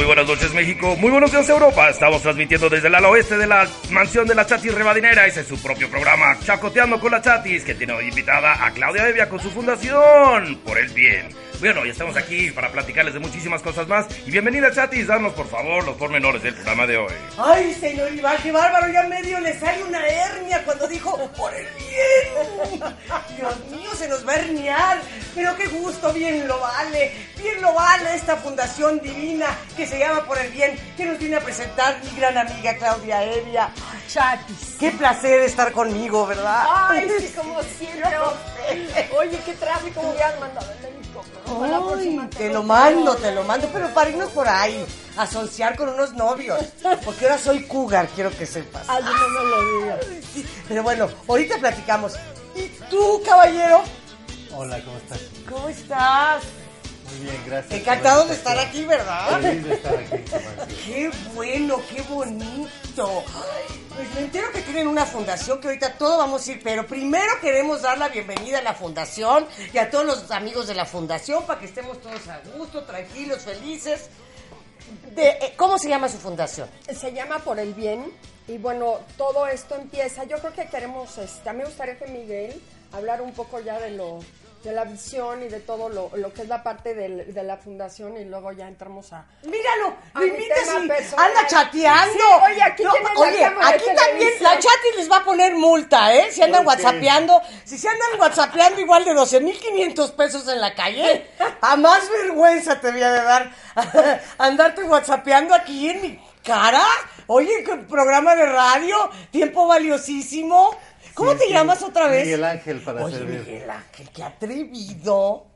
Muy buenas noches México, muy buenos días Europa. Estamos transmitiendo desde el ala oeste de la mansión de la Chatis Rebadinera. Ese es su propio programa, Chacoteando con la Chatis, que tiene hoy invitada a Claudia Evia con su fundación Por el Bien. Bueno, ya estamos aquí para platicarles de muchísimas cosas más. Y bienvenida Chatis, danos por favor los pormenores del programa de hoy. Ay, señor Iván, qué bárbaro, ya medio le sale una hernia cuando dijo por el bien. Dios mío, se nos va a herniar. Pero qué gusto, bien lo vale. Bien lo vale esta fundación divina que se llama Por el Bien, que nos viene a presentar mi gran amiga Claudia Evia. Chatis. Qué placer estar conmigo, ¿verdad? Ay, sí, como siempre. Oye, qué tráfico me han mandado la Ay, te lo mando, te lo mando, pero para irnos por ahí, a sonciar con unos novios. Porque ahora soy cougar, quiero que sepas. Ay, no me lo digas. Sí, pero bueno, ahorita platicamos. ¿Y tú, caballero? Hola, ¿cómo estás? ¿Cómo estás? Muy bien, gracias. Encantado por la de estar aquí, ¿verdad? Feliz de estar aquí. Tomás. Qué bueno, qué bonito. Pues me entero que tienen una fundación que ahorita todo vamos a ir, pero primero queremos dar la bienvenida a la fundación y a todos los amigos de la fundación para que estemos todos a gusto, tranquilos, felices. De, eh, ¿Cómo se llama su fundación? Se llama Por el Bien. Y bueno, todo esto empieza. Yo creo que queremos, este, a mí me gustaría que Miguel hablar un poco ya de lo de la visión y de todo lo, lo que es la parte del- de la fundación y luego ya entramos a... Míralo, A anda chateando. Sí, oye, aquí oye, también la chati les va a poner multa, ¿eh? Si andan whatsappeando, si se andan whatsappeando igual de 12.500 pesos en la calle, a más vergüenza te voy a dar andarte whatsappeando aquí en mi cara. Oye, programa de radio, tiempo valiosísimo. ¿Cómo Sí, te llamas otra vez? Miguel Ángel, para Oye, servir. Miguel Ángel, qué atrevido.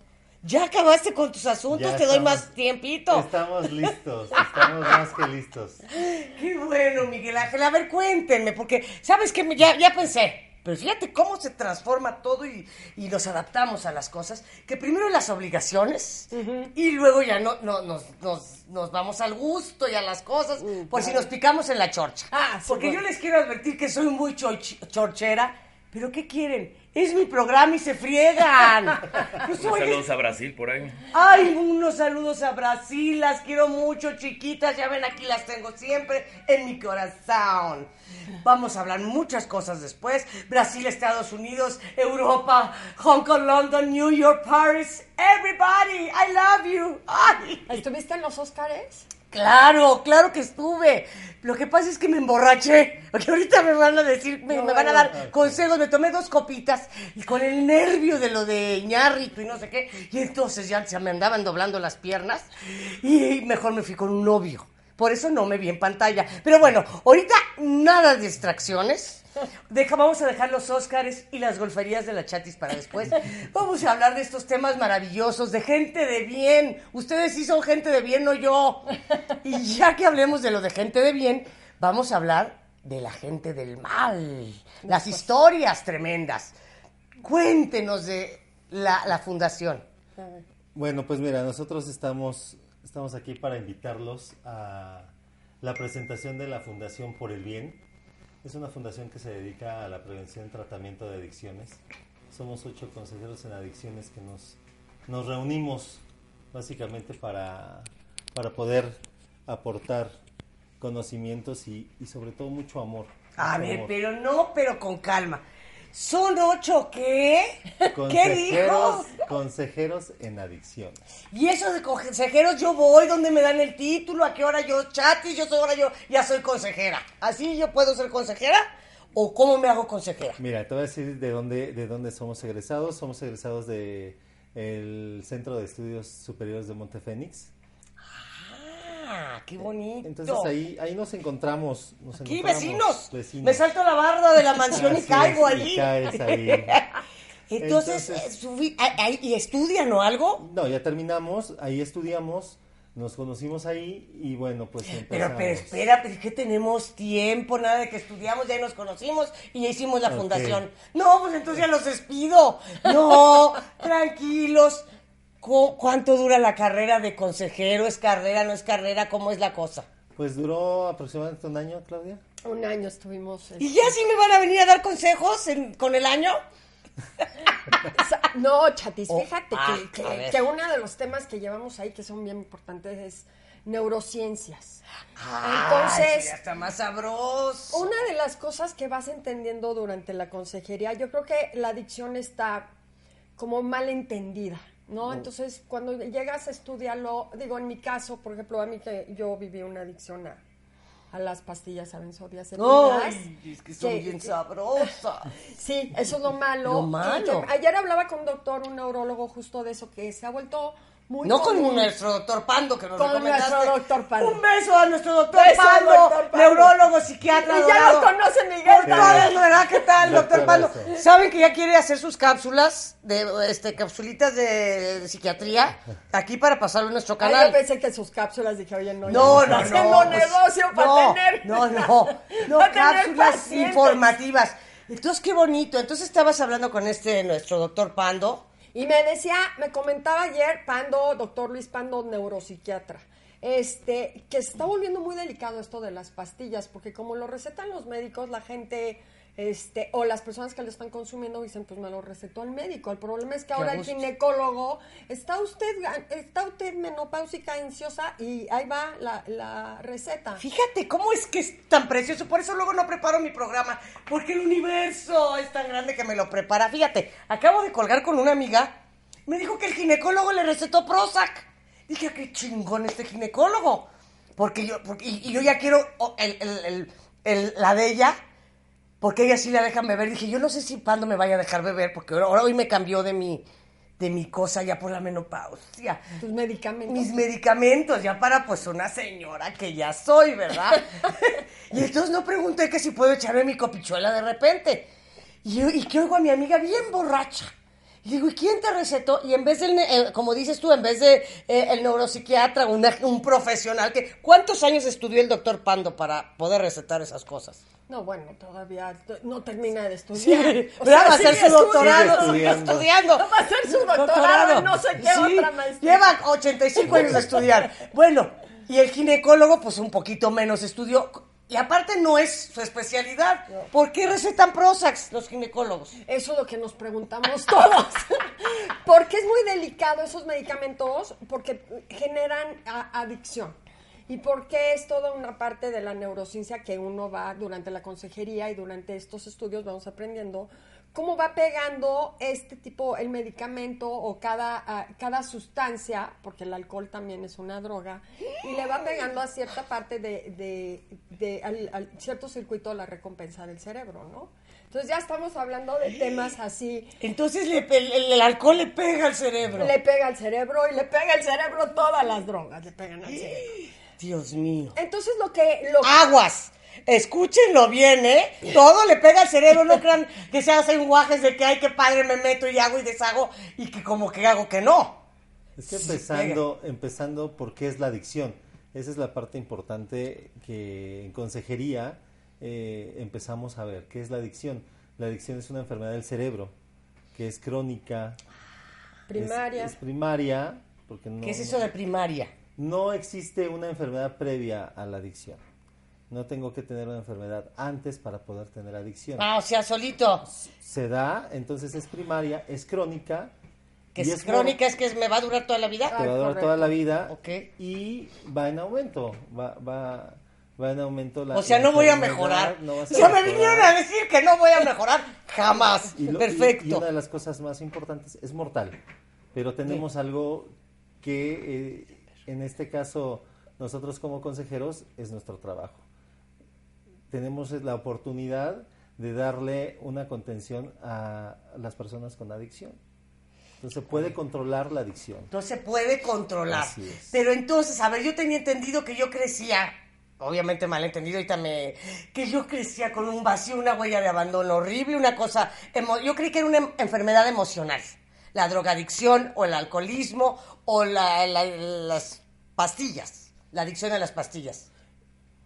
Ya acabaste con tus asuntos, Ya te doy más tiempito. Estamos listos, estamos más que listos. Qué bueno, Miguel Ángel. A ver, cuéntenme, porque, ¿sabes qué? Ya, ya pensé. Pero fíjate cómo se transforma todo y, y nos adaptamos a las cosas. Que primero las obligaciones y luego ya no, no, nos, nos, nos vamos al gusto y a las cosas, por si nos picamos en la chorcha. Ah, sí, Porque bueno. yo les quiero advertir que soy muy chorchera. Pero ¿qué quieren? Es mi programa y se friegan. Pues, oye, Saludos a Brasil por ahí. Ay, unos saludos a Brasil, las quiero mucho, chiquitas, ya ven, aquí las tengo siempre en mi corazón. Vamos a hablar muchas cosas después. Brasil, Estados Unidos, Europa, Hong Kong, London, New York, Paris, everybody, I love you. Ay. ¿Estuviste en los Óscares? Claro, claro que estuve. Lo que pasa es que me emborraché. Porque ahorita me van a decir, me, me van a dar consejos. Me tomé dos copitas y con el nervio de lo de Ñarrito y no sé qué. Y entonces ya se me andaban doblando las piernas. Y mejor me fui con un novio. Por eso no me vi en pantalla. Pero bueno, ahorita nada de distracciones. Deja, vamos a dejar los Óscares y las golferías de la chatis para después. Vamos a hablar de estos temas maravillosos, de gente de bien. Ustedes sí son gente de bien, no yo. Y ya que hablemos de lo de gente de bien, vamos a hablar de la gente del mal. Las historias tremendas. Cuéntenos de la, la fundación. Bueno, pues mira, nosotros estamos, estamos aquí para invitarlos a la presentación de la Fundación Por el Bien. Es una fundación que se dedica a la prevención y tratamiento de adicciones. Somos ocho consejeros en adicciones que nos, nos reunimos básicamente para, para poder aportar conocimientos y, y sobre todo mucho amor. A Mucho ver, amor. pero no, pero con calma. ¿Son ocho qué? ¿Qué dijo? consejeros en adicciones. Y eso de consejeros, yo voy donde me dan el título, a qué hora yo chatis, yo soy ahora yo ya soy consejera. ¿Así yo puedo ser consejera? ¿O cómo me hago consejera? Mira, te voy a decir de dónde, de dónde somos egresados. Somos egresados de el Centro de Estudios Superiores de Montefénix. Ah, qué bonito. Entonces ahí, ahí nos encontramos. Nos Aquí, encontramos vecinos. vecinos. Me salto la barda de la mansión y caigo es, y allí. caes ahí. Entonces, Entonces- eh, subí- ah, ah, ¿y estudian o algo? No, ya terminamos, ahí estudiamos, nos conocimos ahí y bueno, pues Pero, empezamos. pero espera, pero es que tenemos tiempo, nada de que estudiamos, ya nos conocimos y ya hicimos la fundación. No, pues entonces ya los despido. No, tranquilos. ¿Cu- ¿Cuánto dura la carrera de consejero? ¿Es carrera, no es carrera? ¿Cómo es la cosa? Pues duró aproximadamente un año, Claudia. Un año estuvimos. en- ¿Y ya sí me van a venir a dar consejos en- con el año? No, Chatis, Oh, fíjate ah, que, a que, uno de los temas que llevamos ahí que son bien importantes es neurociencias. Ah, Entonces, ya está más sabroso. una de las cosas que vas entendiendo durante la consejería, yo creo que la adicción está como mal entendida, ¿no? Entonces, cuando llegas a estudiarlo, digo, en mi caso, por ejemplo, a mí que yo viví una adicción a, a las pastillas a benzodiazepinas. Ay, es que son que- bien sabrosas. Sí, eso es lo malo. Lo malo. que ayer hablaba con un doctor, un neurólogo, justo de eso, que se ha vuelto muy No con nuestro doctor Pando, que nos Con recomendaste. nuestro doctor Pando. Un beso a nuestro doctor Beso Pando, doctor Pando. neurólogo, psiquiatra. Y ya lo conoce Miguel Por todas, ¿verdad? ¿Qué tal, doctor Doctor Pando? ¿Saben que ya quiere hacer sus cápsulas, de este, capsulitas de, de psiquiatría, aquí para pasarlo en nuestro Ay, canal? yo pensé que sus cápsulas dije, oye, no, No, ya no, no. pues, para no, tener. No, no, no, para tener cápsulas pacientes. informativas. Entonces, qué bonito. Entonces, estabas hablando con este, nuestro doctor Pando. Y me decía, me comentaba ayer Pando, doctor Luis Pando, neuropsiquiatra, este, que está volviendo muy delicado esto de las pastillas, porque como lo recetan los médicos, la gente, este, o las personas que lo están consumiendo dicen, pues me lo recetó el médico. El problema es que ahora el ginecólogo, está usted, está usted menopáusica, ansiosa, y ahí va la, la receta. Fíjate cómo es que es tan precioso. Por eso luego no preparo mi programa. Porque el universo es tan grande que me lo prepara. Fíjate, acabo de colgar con una amiga. Me dijo que el ginecólogo le recetó Prozac. Dije, qué chingón este ginecólogo. Porque yo, porque- y, y yo ya quiero oh, el, el- el- el- la de ella. Porque ella sí la dejan beber. Dije, yo no sé si Pando me vaya a dejar beber. Porque ahora, hoy me cambió de mi, de mi cosa ya por la menopausia Tus medicamentos. mis medicamentos, ya para pues una señora que ya soy, ¿verdad? y entonces no pregunté que si puedo echarme mi copichuela de repente. Y, yo- y que oigo a mi amiga bien borracha. Y digo, ¿y quién te recetó? Y en vez del, eh, como dices tú, en vez de eh, el neuropsiquiatra, una- un profesional que... ¿Cuántos años estudió el doctor Pando para poder recetar esas cosas? No, bueno, todavía no termina de Sí, estudiar. Sea, va a hacer su doctorado, estudiando. estudiando. Va a hacer su doctorado en no sé qué Sí, otra maestría. Lleva 85 años de estudiar. Bueno, y el ginecólogo, pues un poquito menos estudió. Y aparte no es su especialidad. ¿Por qué recetan Prozac los ginecólogos? Eso es lo que nos preguntamos todos. porque es muy delicado esos medicamentos, porque generan adicción. Y porque es toda una parte de la neurociencia que uno va durante la consejería y durante estos estudios vamos aprendiendo cómo va pegando este tipo, el medicamento o cada, ah, cada sustancia, porque el alcohol también es una droga, y le va pegando a cierta parte de, de, de- al, al cierto circuito de la recompensa del cerebro, ¿no? Entonces ya estamos hablando de temas así. Entonces le- el- el alcohol le pega al cerebro. Le pega al cerebro y le pega al cerebro todas las drogas, le pegan al cerebro. Dios mío. Entonces lo que... Lo Aguas. Escúchenlo bien, ¿eh? Todo le pega al cerebro. No crean que se hacen guajes de que, ay, qué padre, me meto y hago y deshago y que como que hago que no. Es que empezando, empezando por qué es la adicción. Esa es la parte importante que en consejería eh, empezamos a ver. ¿Qué es la adicción? La adicción es una enfermedad del cerebro que es crónica. es- primaria... Es, primaria. Porque no, ¿Qué es eso de primaria? No existe una enfermedad previa a la adicción. No tengo que tener una enfermedad antes para poder tener adicción. Ah, o sea, solito. Se da, entonces es primaria, es crónica. Que y es mor- crónica, es que es- me va a durar toda la vida. te va a durar correcto. toda la vida Ok. y va en aumento, va, va, va en aumento la O sea, no voy a mejorar. no vas o a sea, me vinieron a decir que no voy a mejorar jamás. Y lo- y- Perfecto. Y, una de las cosas más importantes es mortal, pero tenemos algo que eh, en este caso nosotros como consejeros es nuestro trabajo. Tenemos la oportunidad de darle una contención a las personas con adicción. Entonces se puede controlar la adicción. Entonces se puede controlar. Así es. Pero entonces, a ver, yo tenía entendido que yo crecía, obviamente malentendido, ahorita me. que yo crecía con un vacío, una huella de abandono horrible, una cosa. emo- yo creí que era una enfermedad emocional. La drogadicción o el alcoholismo o la- la- las pastillas. La adicción a las pastillas.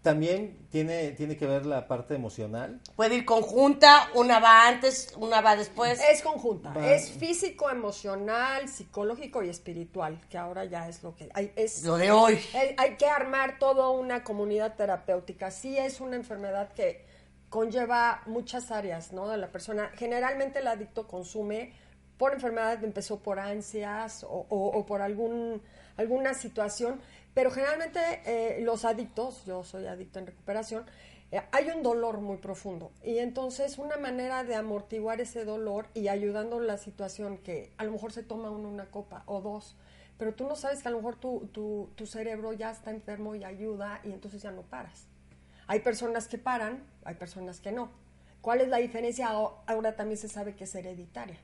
También tiene, tiene que ver la parte emocional. Puede ir conjunta, una va antes, una va después. Es conjunta, Va- es físico, emocional, psicológico y espiritual, que ahora ya es lo que hay. Es, Lo de hoy. hay, hay que armar toda una comunidad terapéutica. Sí es una enfermedad que conlleva muchas áreas, ¿no? De la persona. Generalmente el adicto consume por enfermedad, empezó por ansias o, por algún, alguna situación, Pero generalmente eh, los adictos, yo soy adicto en recuperación, eh, hay un dolor muy profundo. Y entonces una manera de amortiguar ese dolor y ayudando la situación que a lo mejor se toma uno una copa o dos, pero tú no sabes que a lo mejor tu, tu, tu cerebro ya está enfermo y ayuda y entonces ya no paras. Hay personas que paran, hay personas que no. ¿Cuál es la diferencia? Ahora también se sabe que es hereditaria.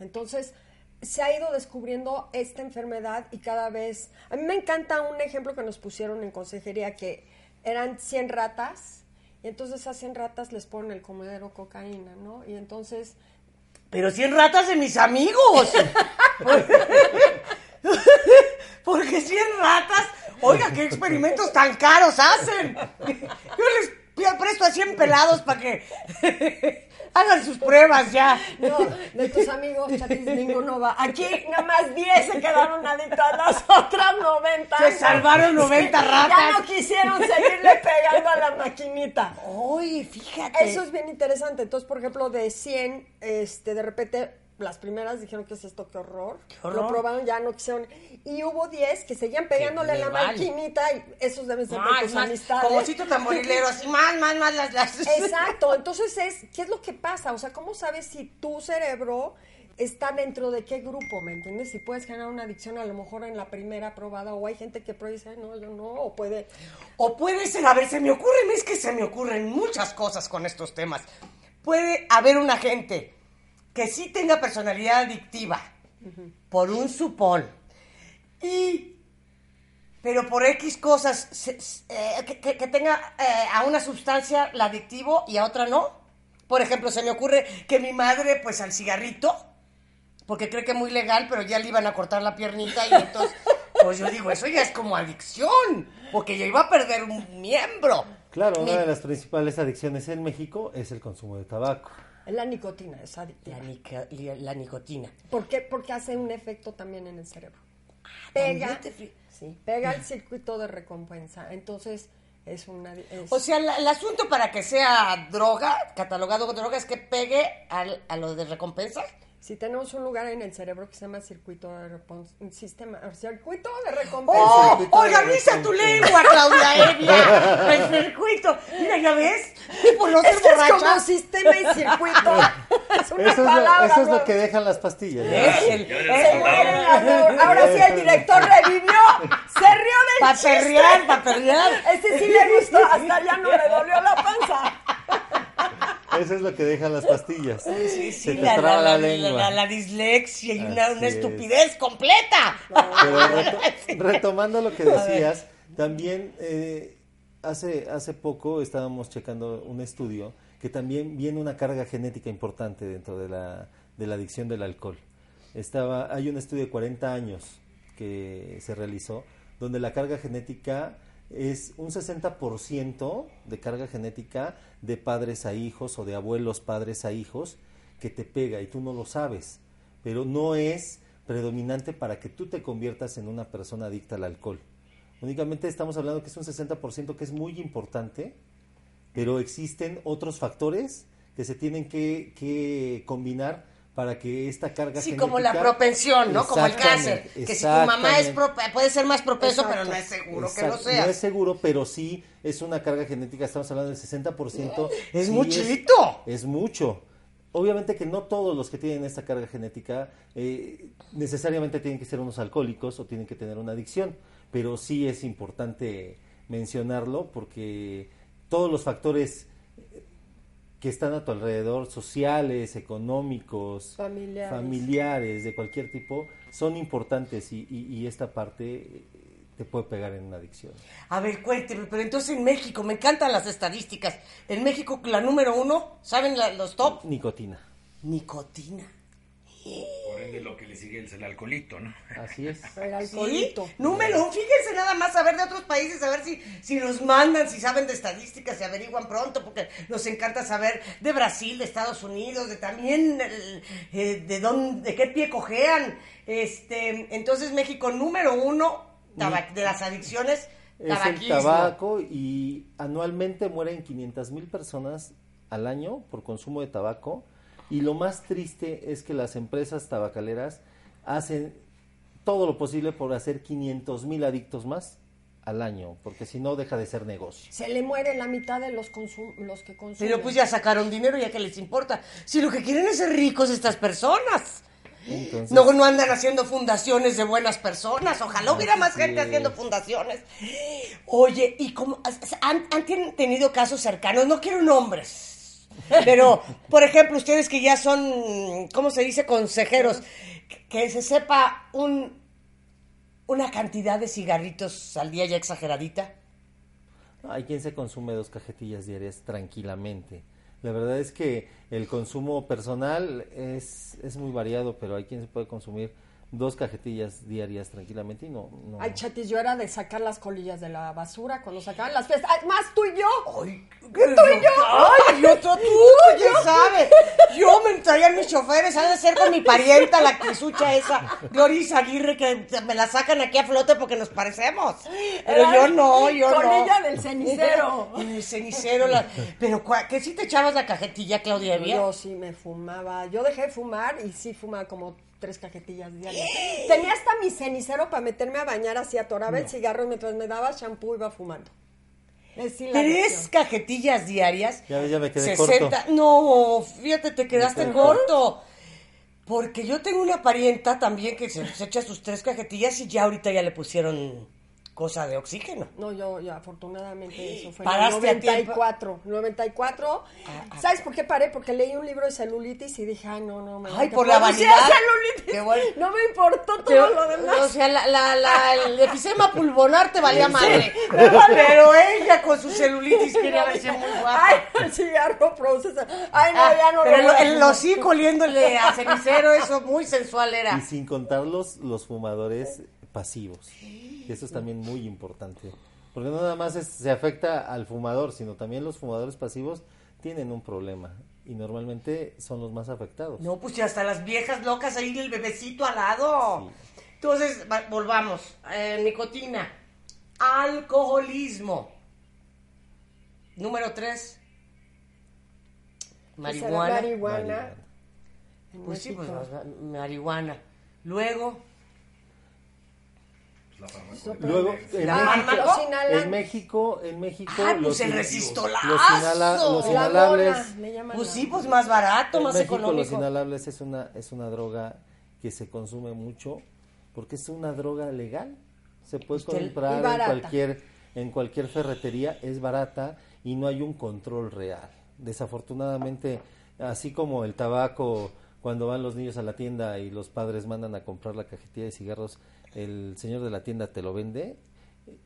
Entonces, se ha ido descubriendo esta enfermedad y cada vez... A mí me encanta un ejemplo que nos pusieron en consejería que eran 100 ratas y entonces a 100 ratas les ponen el comedero cocaína, ¿no? Y entonces... Pero 100 ratas de mis amigos. Porque 100 ratas, oiga, qué experimentos tan caros hacen. Yo les presto a 100 pelados para que Hagan sus pruebas ya. No, de tus amigos, Chatis, ninguno va. Aquí nada más 10 se quedaron adictos a las otras 90. Se salvaron 90 ratas. Ya no quisieron seguirle pegando a la maquinita. Uy, fíjate. Eso es bien interesante. Entonces, por ejemplo, de 100, este, de repente las primeras dijeron que es esto, qué horror. Lo probaron, ya no quisieron. Y hubo 10 que seguían pegándole a la maquinita y esos deben ser de tus amistades. Como sitio tamborilero, así más, más, más las, las. Exacto. Entonces es, ¿qué es lo que pasa? O sea, ¿cómo sabes si tu cerebro está dentro de qué grupo, ¿me entiendes? Si puedes generar una adicción a lo mejor en la primera probada o hay gente que prueba y dice, no, yo no, o puede... O puede ser, a ver, se me ocurre, es que se me ocurren muchas cosas con estos temas. Puede haber una gente que sí tenga personalidad adictiva, por un supón, y, pero por X cosas, eh, que, tenga eh, a una sustancia la adictivo y a otra no. Por ejemplo, se me ocurre que mi madre, pues al cigarrito, porque cree que es muy legal, pero ya le iban a cortar la piernita y entonces, pues yo digo, eso ya es como adicción, porque ya iba a perder un miembro. Claro, una de las principales adicciones en México es el consumo de tabaco. La nicotina es adictiva. La, nicotina. ¿Por qué? Porque hace un efecto también en el cerebro. Ah, pega, sí, pega el circuito de recompensa. Entonces, es una... O sea, el asunto para que sea droga, catalogado como droga, es que pegue al, a lo de recompensa. Si tenemos un lugar en el cerebro que se llama circuito de un sistema, circuito de recompensa. ¡Oh! ¡Organiza tu lengua, Claudia Evia! El circuito. Mira, ¿ya ves? No es, que es como sistema y circuito. Es una eso palabra. Es lo, eso es lo que dejan las pastillas. El, se mueren las Ahora sí, el director revivió. Se rió del pa perrear, pa perrear. Este sí le gustó. Hasta ya no le dolió la panza. Eso es lo que dejan las pastillas. Sí, sí, sí. la, la, la, la, dislexia y una, una estupidez completa. Pero retomando lo que decías, también eh, hace, hace poco estábamos checando un estudio que también viene una carga genética importante dentro de la, de la adicción del alcohol. Estaba, hay un estudio de 40 años que se realizó donde la carga genética es un 60% de carga genética de padres a hijos o de abuelos padres a hijos que te pega y tú no lo sabes, pero no es predominante para que tú te conviertas en una persona adicta al alcohol. Únicamente estamos hablando que es un 60% que es muy importante, pero existen otros factores que se tienen que, que combinar para que esta carga sí como la propensión no como el cáncer que si tu mamá es puede ser más propenso pero no es seguro que lo sea. No es seguro pero sí es una carga genética estamos hablando del 60% es muchito es, mucho. Obviamente que no todos los que tienen esta carga genética eh, necesariamente tienen que ser unos alcohólicos o tienen que tener una adicción pero sí es importante mencionarlo porque todos los factores que están a tu alrededor, sociales, económicos, familiares, de cualquier tipo, son importantes y, y, esta parte eh, te puede pegar en una adicción. A ver, cuénteme, pero entonces en México, me encantan las estadísticas. En México, la número uno, ¿saben los top? Nicotina. Nicotina. Por ende, lo que le sigue es el alcoholito, ¿no? Así es. El alcoholito. Número, fíjense nada más a ver de otros países, a ver si, si nos mandan, si saben de estadísticas, se averiguan pronto, porque nos encanta saber de Brasil, de Estados Unidos, de también eh, de dónde, de qué pie cojean. Este, entonces México número uno de las adicciones. Es el tabaco y anualmente mueren 500 mil personas al año por consumo de tabaco y lo más triste es que las empresas tabacaleras hacen todo lo posible por hacer 500 mil adictos más al año, porque si no deja de ser negocio. Se le muere la mitad de los, consum los que consumen. Pero pues ya sacaron dinero, ya que les importa. Si lo que quieren es ser ricos estas personas. Entonces, No, no andan haciendo fundaciones de buenas personas. Ojalá hubiera más gente haciendo fundaciones. Oye, ¿y cómo han, han ten- tenido casos cercanos? No quiero nombres. Pero, por ejemplo, ustedes que ya son, ¿cómo se dice? Consejeros, que- se sepa un, una cantidad de cigarritos al día ya exageradita. hay quien se consume dos cajetillas diarias tranquilamente. La verdad es que el consumo personal es, es muy variado, pero hay quien se puede consumir dos cajetillas diarias tranquilamente y no... no Ay, chatis, yo era de sacar las colillas de la basura cuando sacaban las fiestas. Ay, más tú y yo. Ay, tú y yo. Ay, yo, tú, tú, quién sabe. Yo me traían mis choferes, han de ser con mi parienta, la crisucha esa, Gloris Aguirre, que me la sacan aquí a flote porque nos parecemos. Pero yo no, yo no. colilla del cenicero. En el cenicero, la- pero que si te echabas la cajetilla, Claudia. Yo sí me fumaba. Yo dejé de fumar y sí fumaba como tres cajetillas diarias. Tenía hasta mi cenicero para meterme a bañar así, atoraba el cigarro y mientras me daba shampoo iba fumando. Es Tres cajetillas diarias. Ya me quedé 60. No, fíjate, te quedaste corto. Porque yo tengo una parienta también que se, se echa sus tres cajetillas y ya ahorita ya le pusieron cosa de oxígeno. No, yo, yo afortunadamente eso fue Paraste en el tiempo. 94. 94. Ah, ¿Sabes por qué paré? Porque leí un libro de celulitis y dije, ay, no, no, me Ay, por la vanidad. celulitis. Qué bueno. No me importó todo Pero, lo demás. o sea, la, la, la- el efisema pulmonar te valía madre. Pero ella con su celulitis quería verse muy guapa. Ay, el cigarro produce. esa- Ay, no, Ah, ya no pero lo el, el hocico oliéndole a cenicero, eso muy sensual era. Y sin contar los, los fumadores pasivos. que Eso es también muy importante. Porque no nada más es- se afecta al fumador, sino también los fumadores pasivos tienen un problema. Y normalmente son los más afectados. No, pues ya hasta las viejas locas ahí el bebecito al lado. Entonces, va- volvamos. Eh, nicotina. Alcoholismo. Número tres. Pues Marihuana. Marihuana. Pues sí, pues marihuana. Luego, Luego, en ¿La México? Los en México, en México, Ah, pues el in- resistolazo. los, inhala- los La inhalables, pues sí, pues más barato, en más México los inhalables es una, es una droga que se consume mucho porque es una droga legal. Se puede comprar en cualquier, en cualquier ferretería, es barata y no hay un control real. Desafortunadamente, así como el tabaco, cuando van los niños a la tienda y los padres mandan a comprar la cajetilla de cigarros, el señor de la tienda te lo vende.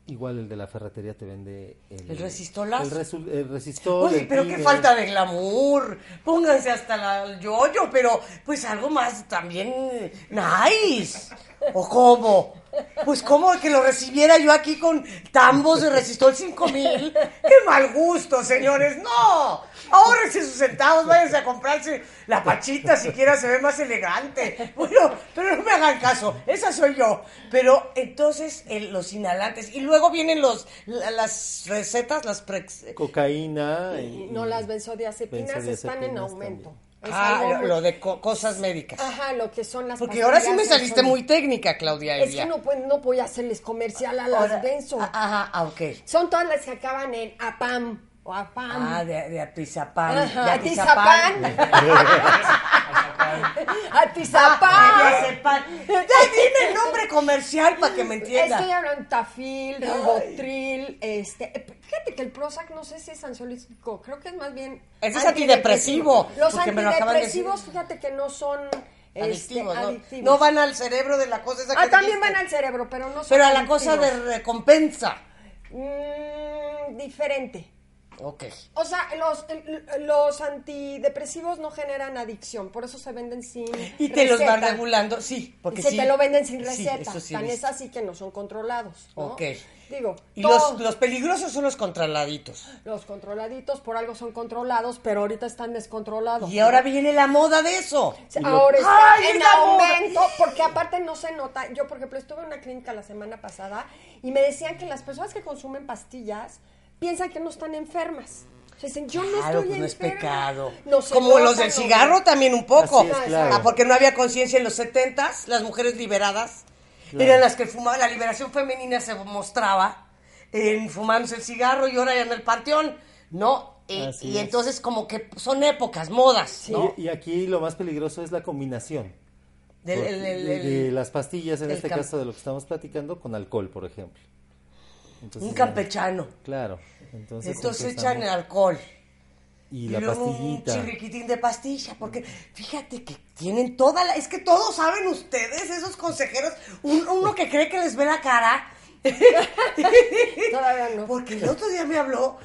Igual el de la ferretería te vende el, ¿El resistolazo? El, resu- el resistol. Oye, pero qué falta de glamour. Pónganse hasta la- el yoyo, pero pues algo más también nice. ¿O cómo? Pues cómo que lo recibiera yo aquí con tambos de resistol 5000. ¡Qué mal gusto, señores! ¡No! Ahórrense sus centavos, váyanse a comprarse la pachita, siquiera se ve más elegante. Bueno, pero no me hagan caso, esa soy yo. Pero entonces el- los inhalantes. Y luego vienen los la- las recetas, las prex- Cocaína. y- No, las benzodiazepinas están en aumento. también. Ah, lo, muy- lo de co- cosas médicas. Ajá, lo que son las Porque ahora sí me saliste son- muy técnica, Claudia. Es Evia. que no, pues, no voy a hacerles comercial a las Ahora- benzo. ah, Ajá, ah, ok. Son todas las que acaban en APAM o APAM. Ah, de, de atizapán. Ajá, de atizapán. Ah, Atizapán. de diazepam. Ya dime el nombre comercial para que me entienda. Estoy hablando tafil, ribotril, este, eh, fíjate que el Prozac no sé si es ansiolítico, creo que es más bien Ese es antidepresivo, Los de antidepresivos, fíjate que no son este, Adictivos, ¿no? adictivos. No van al cerebro de la cosa esa Ah, que también dijiste. van al cerebro, pero no son Pero a la cosa de recompensa. Mm, diferente. Ok. O sea, los, los antidepresivos no generan adicción, por eso se venden sin Y te los van regulando, sí, porque Y se sí. te lo venden sin Sí, receta. eso sí he Tan es así que no son controlados. ¿no? Ok. Digo, Y los, los peligrosos son los controladitos. los controladitos por algo son controlados, pero ahorita están descontrolados. Y ahora viene la moda de eso. Ahora está ¡Ay, en es moda! aumento, porque aparte no se nota. Yo, por ejemplo, estuve en una clínica la semana pasada y me decían que las personas que consumen pastillas piensan que no están enfermas. O sea, dicen, yo no estoy pues no es enferma. pecado. No Como nota, los del no. cigarro también un poco. Así es, claro. Ah, porque no había conciencia en los setentas, las mujeres liberadas eran las que fumaban, la liberación femenina se mostraba en fumándose el cigarro y ahora ya en el panteón, ¿no? Y, Así y es. entonces como que son épocas, modas, ¿no? Y, y aquí lo más peligroso es la combinación. Del- Por- el- el- de, las pastillas, en este caso de lo que estamos platicando, con alcohol, por ejemplo. Entonces, un campechano. Claro. Entonces, Entonces echan alcohol. Y la luego pastillita. un chirriquitín de pastilla, porque fíjate que tienen toda la... Es que todos saben ustedes, esos consejeros, un- uno que cree que les ve la cara. Todavía no. Porque el otro día me habló,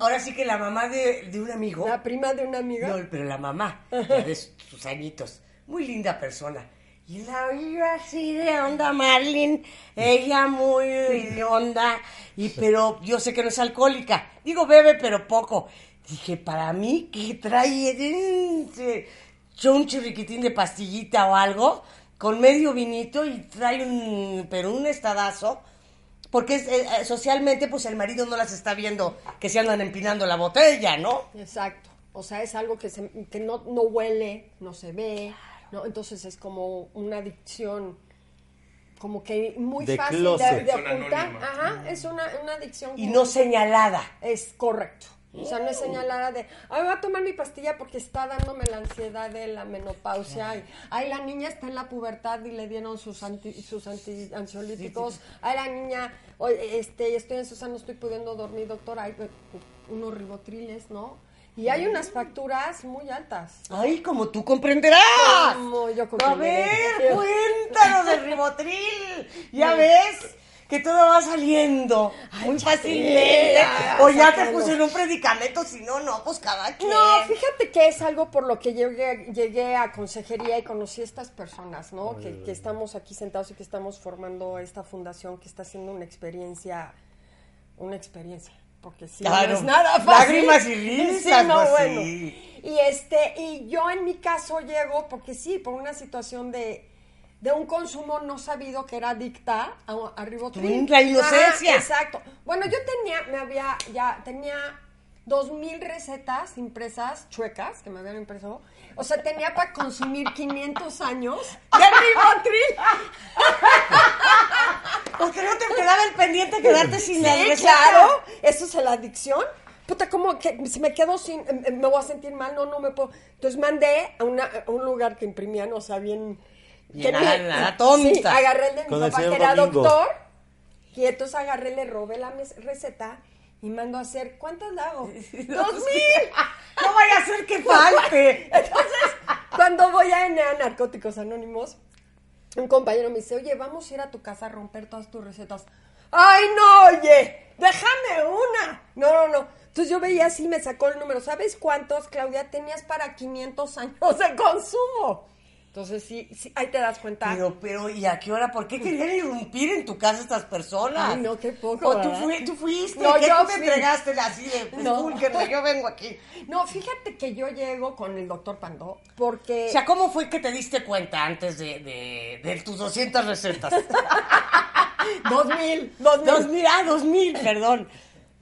ahora sí que la mamá de, de un amigo. La prima de una amiga. No, pero la mamá, ya de sus añitos. Muy linda persona. Y la oía así de onda, Marlene. Ella muy de onda. Y, pero yo sé que no es alcohólica. Digo, bebe, pero poco. Dije, para mí, que trae eh, yo un chirriquitín de pastillita o algo, con medio vinito y trae un, pero un estadazo. Porque es, eh, eh, socialmente, pues el marido no las está viendo que se andan empinando la botella, ¿no? Exacto. O sea, es algo que, se, que no, no huele, no se ve, ¿no? Entonces es como una adicción, como que muy De fácil closet. de, de ocultar. Ajá, es una, una adicción. Y no señalada. Es correcto. O sea, no es señalada de, ay, voy a tomar mi pastilla porque está dándome la ansiedad de la menopausia. Y, ay, la niña está en la pubertad y le dieron sus anti, sus anti, ansiolíticos. Ay, la niña, oye, este, estoy en Susana, no estoy pudiendo dormir, doctor. Hay eh, unos ribotriles, ¿no? Y hay unas facturas muy altas. Ay, como tú comprenderás. Como yo A ver, cuéntanos del ribotril. Ya ves que todo va saliendo muy fácilmente. O ya te sácalo. pusieron un predicamento, si no, no, pues cada quien. No, fíjate que es algo por lo que llegué, llegué a consejería y conocí a estas personas, ¿no? Que, que estamos aquí sentados y que estamos formando esta fundación que está haciendo una experiencia, una experiencia, porque sí, Claro, no es nada fácil. lágrimas y risas, Sí, no, pues, bueno. sí. Y este, y yo en mi caso llego, porque sí, por una situación de de un consumo no sabido que era adicta a, a la inocencia. Exacto. Bueno, yo tenía, me había, ya, tenía dos mil recetas impresas chuecas que me habían impreso. O sea, tenía para consumir 500 años de Rivotril. Porque no te quedaba el pendiente quedarte sin la Sí, claro. Eso es la adicción. Puta, como que si me quedo sin, em, em, me voy a sentir mal, no, no me puedo. Entonces mandé a, una, a un lugar que imprimían, o sea, bien... Bien que a me- la- a la tonta. Sí, agarré el de mi Con papá, que era Domingo. doctor, y entonces agarré, le robé la receta y mando a hacer, ¿cuántas le hago? ¡Dos mil! No vaya a ser que falte. Entonces, cuando voy a NA Narcóticos Anónimos, un compañero me dice, oye, vamos a ir a tu casa a romper todas tus recetas. ¡Ay, no, oye! ¡Déjame una! No, no, no. Entonces yo veía así, me sacó el número. ¿Sabes cuántos, Claudia? Tenías para 500 años de consumo. Entonces sí, sí ahí te das cuenta. Pero, pero, ¿y a qué hora? ¿Por qué querían irrumpir en tu casa estas personas? Ay, no, qué poco, ¿O tú, ¿verdad? fui- tú fuiste? No, ¿Qué yo tú me entregaste así de, No. discúlpenme, yo vengo aquí? No, fíjate que yo llego con el doctor Pandó porque... O sea, ¿cómo fue que te diste cuenta antes de, de, de tus 200 recetas? dos mil, dos mil. Dos mil, ah, dos mil, perdón.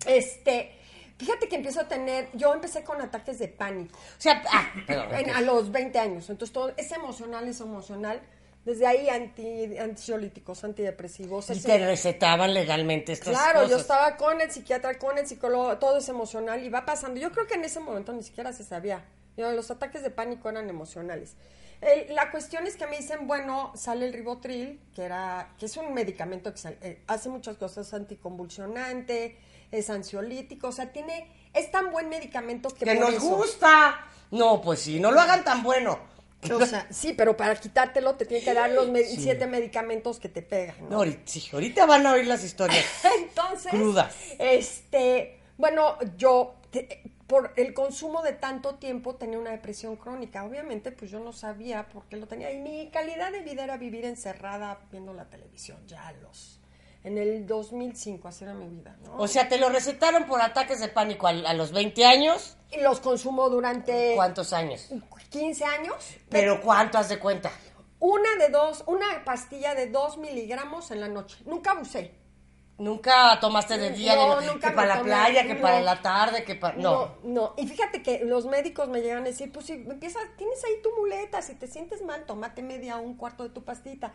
Este, fíjate que empiezo a tener, yo empecé con ataques de pánico. O sea, ah. En- a los 20 años. Entonces, todo es emocional, es emocional. Desde ahí, anti, ansiolíticos, antidepresivos. Y ese- te recetaban legalmente estas Claro, cosas. yo estaba con el psiquiatra, con el psicólogo, todo es emocional y va pasando. Yo creo que en ese momento ni siquiera se sabía. Yo, los ataques de pánico eran emocionales. El- la cuestión es que me dicen, bueno, sale el ribotril, que era, que es un medicamento que sal- eh, hace muchas cosas, anticonvulsionante, es ansiolítico, o sea, tiene, es tan buen medicamento que, Que por nos eso- gusta. No, pues sí, no lo hagan tan bueno. O sea, sí, pero para quitártelo te tienen que dar los me- siete medicamentos que te pegan. ¿no? No, ahorita, sí, ahorita van a oír las historias. Entonces, Crudas. este, bueno, yo te- por el consumo de tanto tiempo tenía una depresión crónica. Obviamente, pues yo no sabía por qué lo tenía. Y mi calidad de vida era vivir encerrada viendo la televisión, ya a los en el 2005, así era mi vida, ¿no? O sea, te lo recetaron por ataques de pánico a, a los 20 años. y los consumo durante ¿Cuántos años? 15 años. Pero ¿cuánto has de cuenta? Una de dos, una pastilla de dos miligramos en la noche. Nunca abusé. Nunca tomaste de día, No, de- nunca que para la tomé, playa, que no. para la tarde, que para... No. No, no. Y fíjate que los médicos me llegan a decir, pues si empiezas, tienes ahí tu muleta, si te sientes mal, tómate media o un cuarto de tu pastita.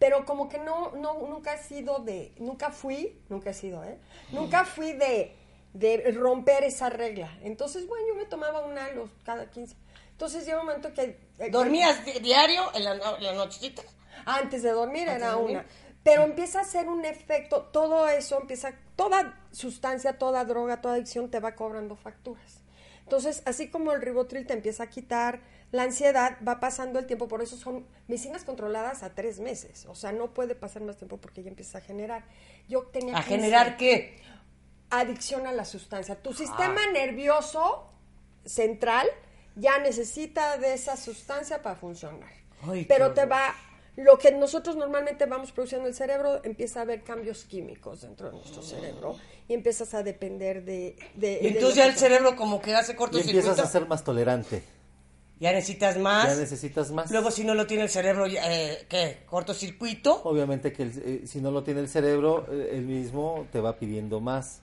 Pero como que no, no, nunca he sido de, nunca fui, nunca he sido, ¿eh? Nunca fui de, de romper esa regla. Entonces, bueno, yo me tomaba una los cada 15. Entonces llega un momento que... eh, ¿Dormías di- diario en la, la nochecita? antes de dormir Antes era de dormir. una. Pero empieza a hacer un efecto, todo eso empieza, toda sustancia, toda droga, toda adicción te va cobrando facturas. Entonces, así como el ribotril te empieza a quitar la ansiedad, va pasando el tiempo, por eso son medicinas controladas a tres meses. O sea, no puede pasar más tiempo porque ya empieza a generar. Yo tenía ¿A 15 generar qué? adicción a la sustancia. Tu sistema nervioso central ya necesita de esa sustancia para funcionar. Ay, Pero te va, lo que nosotros normalmente vamos produciendo en el cerebro, empieza a haber cambios químicos dentro de nuestro cerebro y empiezas a depender de... de- Y entonces ya que el cerebro como que hace Y cortocircuito. empiezas a ser más tolerante. Ya necesitas más. Ya necesitas más. Luego si no lo tiene el cerebro, eh, ¿qué? Cortocircuito. Obviamente que el- eh, si no lo tiene el cerebro, eh, el mismo te va pidiendo más.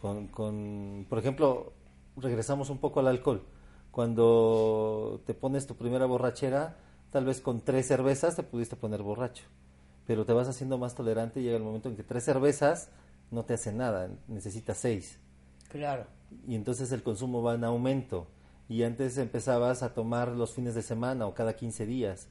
Con, con, por ejemplo, regresamos un poco al alcohol. Cuando te pones tu primera borrachera, tal vez con tres cervezas te pudiste poner borracho. Pero te vas haciendo más tolerante y llega el momento en que tres cervezas no te hacen nada, necesitas seis. Claro. y entonces el consumo va en aumento. Y antes empezabas a tomar los fines de semana o cada 15 días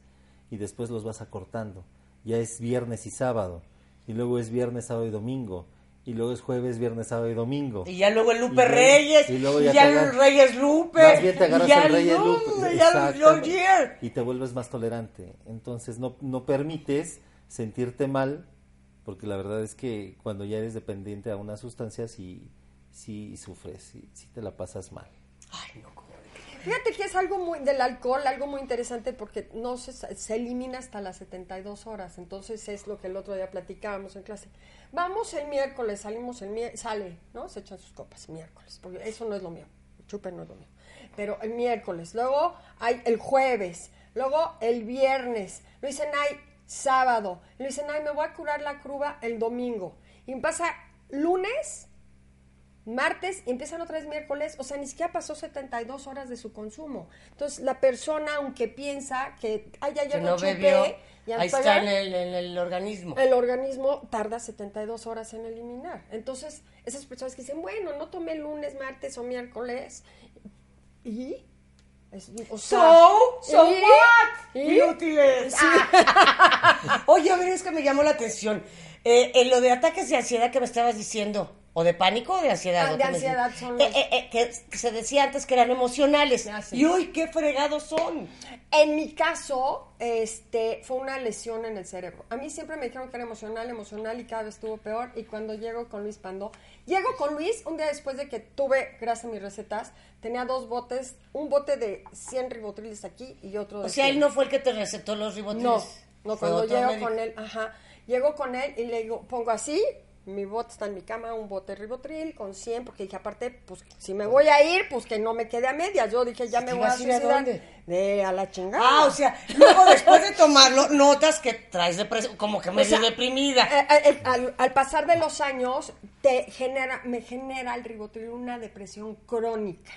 y después los vas acortando. Ya es viernes y sábado y luego es viernes, sábado y domingo y luego es jueves, viernes, sábado y domingo. Y ya luego el Lupe Y Reyes. y Y, luego ya, ya te el Reyes Lupe. Más bien te agarras y ya el rey el el Lupe, ya el y te vuelves más tolerante. Entonces no, no permites sentirte mal porque la verdad es que cuando ya eres dependiente a una sustancia sí, sí sufres, sí, sí te la pasas mal. Ay, no, Fíjate que es algo muy del alcohol, algo muy interesante porque no se, se elimina hasta las 72 horas. Entonces es lo que el otro día platicábamos en clase. Vamos el miércoles, salimos el miércoles, sale, ¿no? Se echan sus copas miércoles, porque eso no es lo mío. Chupe no es lo mío. Pero el miércoles, luego hay el jueves, luego el viernes, lo dicen ay sábado, lo dicen ay me voy a curar la cruda el domingo. Y pasa lunes, martes y empiezan otra vez miércoles, o sea, ni siquiera pasó 72 horas de su consumo. Entonces, la persona, aunque piensa que, ay, ya Que no no chupé, bebió. ya Ahí está en bien", el, en el organismo. el organismo tarda 72 horas en eliminar. Entonces, esas personas que dicen, bueno, no tomé lunes, martes o miércoles, y... Es- o sea, So, so ¿y? what? ¿y? Inútiles. Ah. Oye, a ver, es que me llamó la atención. Eh, en lo de ataques de ansiedad que me estabas diciendo, o de pánico o de ansiedad. Ah, ¿o de ansiedad decías? son los- Eh, eh, eh, que, que se decía antes que eran emocionales. Y hoy, qué fregados son. En mi caso, este, fue una lesión en el cerebro. A mí siempre me dijeron que era emocional, emocional y cada vez estuvo peor. Y cuando llego con Luis Pandó, llego con Luis un día después de que tuve, gracias a mis recetas, tenía dos botes, un bote de 100 ribotriles aquí y otro de O sea, 100. él no fue el que te recetó los ribotriles. No, no, cuando llego médico. con él, ajá, llego con él y le digo, pongo así, mi bote está en mi cama, un bote ribotril con 100, porque dije, aparte, pues, si me voy a ir, pues que no me quede a medias. Yo dije, ya ¿Te me voy a ir a suicidar. dónde? De a la chingada. Ah, o sea, luego después de tomarlo, notas que traes depresión, como que medio sea, deprimida. Eh, eh, eh, al, al pasar de los años, te genera, me genera el ribotril una depresión crónica.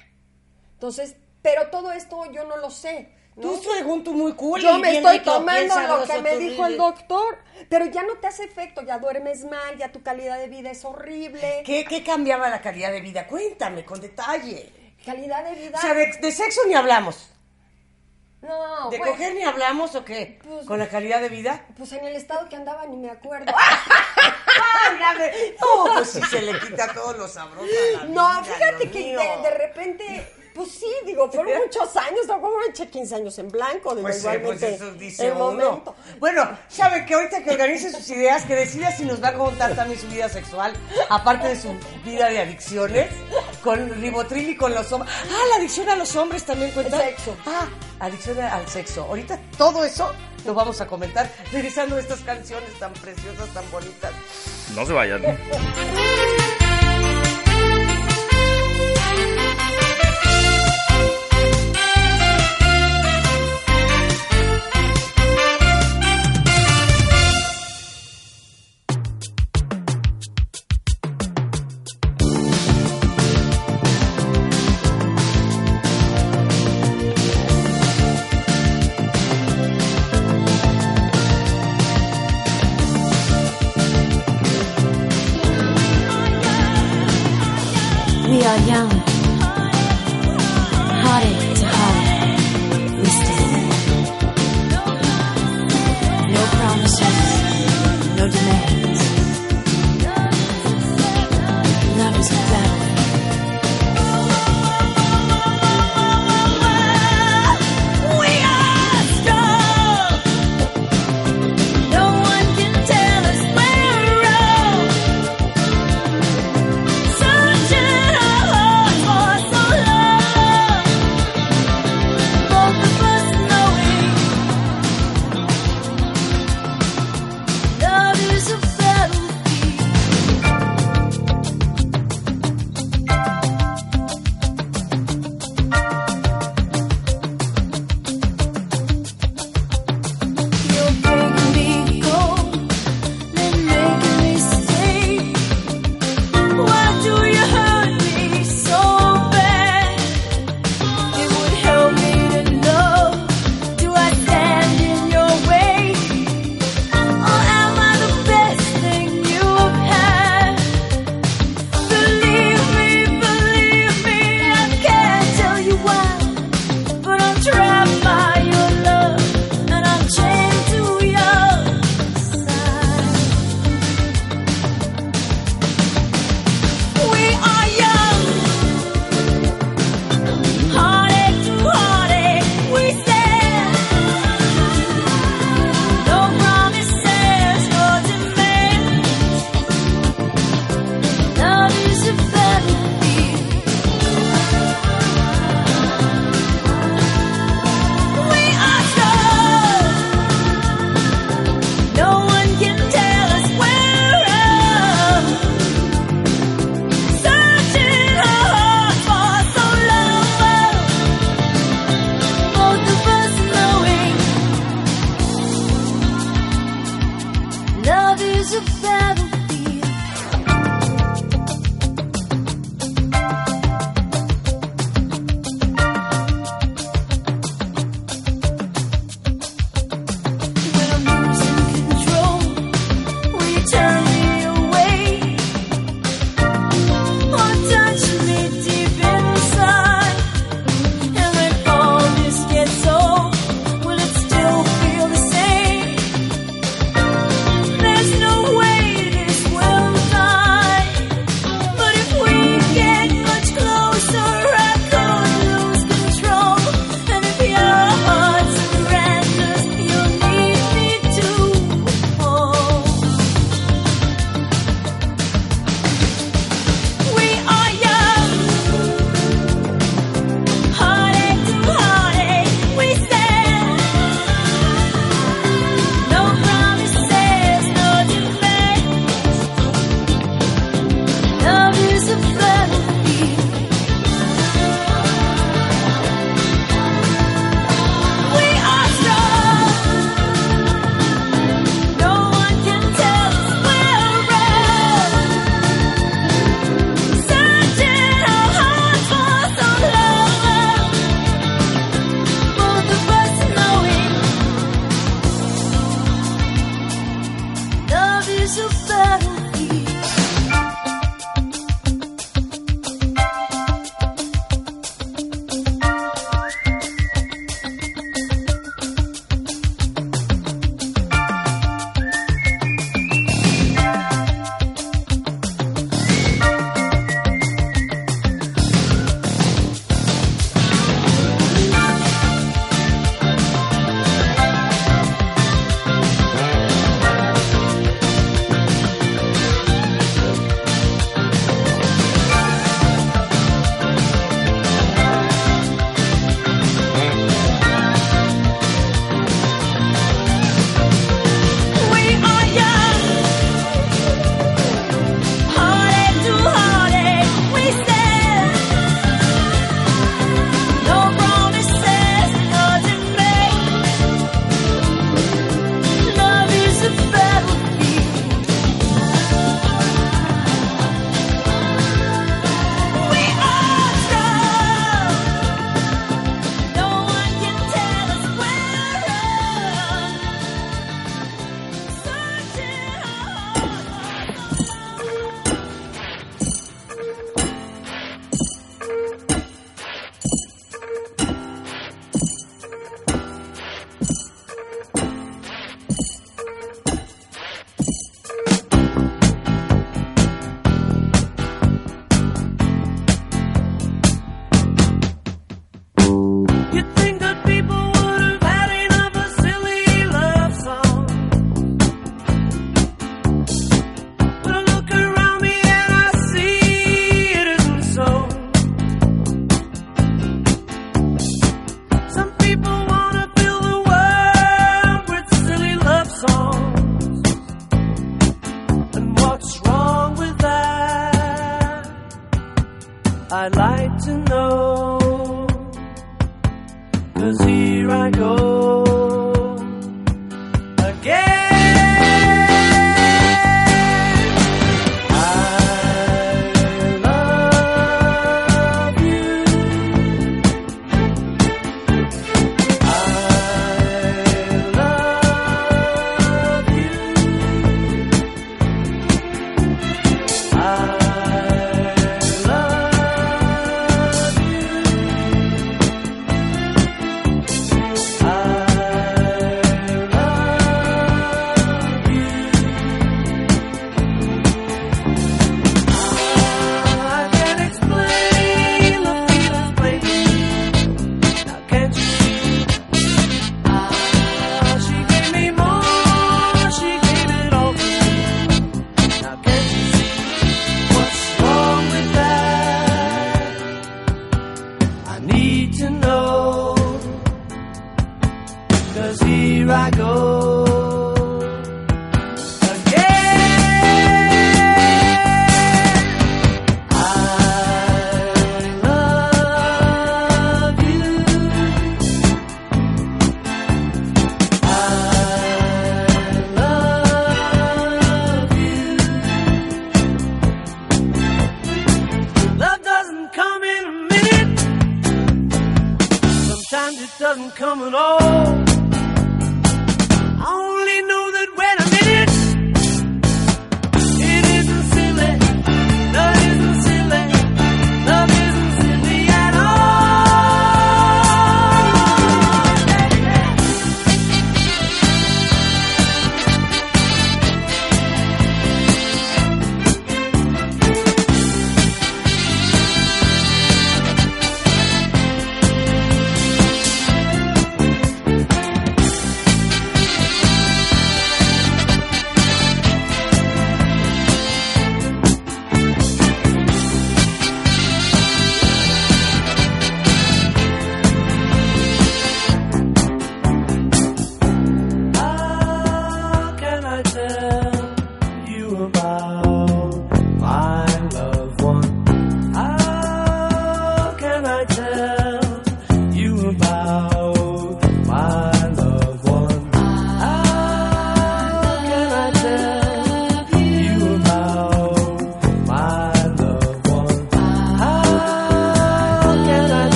Entonces, pero todo esto yo no lo sé. ¿No? Tú según tú muy cool. Yo me estoy tomando lo que me dijo el doctor, pero ya no te hace efecto, ya duermes mal, ya tu calidad de vida es horrible. ¿Qué, qué cambiaba la calidad de vida? Cuéntame, con detalle. Calidad de vida. O sea, de, de sexo ni hablamos. No, ¿De pues, coger ni hablamos o qué? Pues- ¿Con la calidad de vida? pues en el estado que andaba ni me acuerdo. No, pues sí se le quita todo lo sabroso a la No, vida, fíjate que de repente, pues sí, digo, fueron muchos años, tampoco me eché 15 años en blanco, digo, Pues, eh, pues igualmente eso dice el uno. momento. Bueno, sabe que ahorita que organice sus ideas, que decida si nos va a contar también su vida sexual, aparte de su vida de adicciones, con ribotril y con los hombres. Ah, la adicción a los hombres también cuenta. El sexo. Ah, adicción al sexo. Ahorita todo eso lo vamos a comentar, regresando a estas canciones tan preciosas, tan bonitas. No se vayan.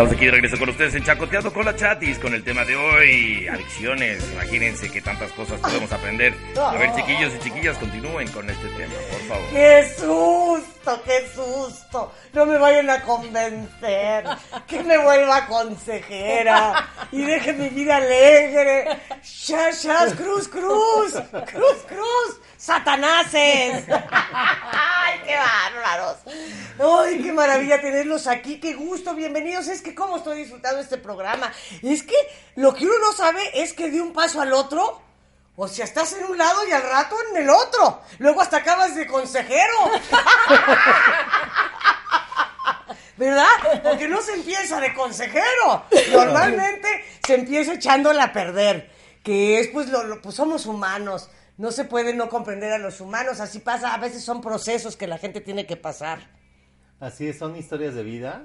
estamos aquí de regreso con ustedes en Chacoteando con la Chatis con el tema de hoy, adicciones. Imagínense que tantas cosas podemos aprender. A ver, chiquillos y chiquillas, continúen con este tema, por favor. ¡Qué susto, qué susto! No me vayan a convencer. Que me vuelva consejera y deje mi vida alegre. ¡Shas, shas, cruz, cruz! ¡Cruz, cruz! ¡Satanases! ¡Ay, qué maravilla tenerlos aquí! ¡Qué gusto! Bienvenidos. Es que cómo estoy disfrutando este programa. Es que lo que uno no sabe es que de un paso al otro... O sea, estás en un lado y al rato en el otro. Luego hasta acabas de consejero. ¿Verdad? Porque no se empieza de consejero. Normalmente se empieza echándola a perder. Que es, pues, lo, lo- pues somos humanos. No se puede no comprender a los humanos. Así pasa. A veces son procesos que la gente tiene que pasar. Así es, son historias de vida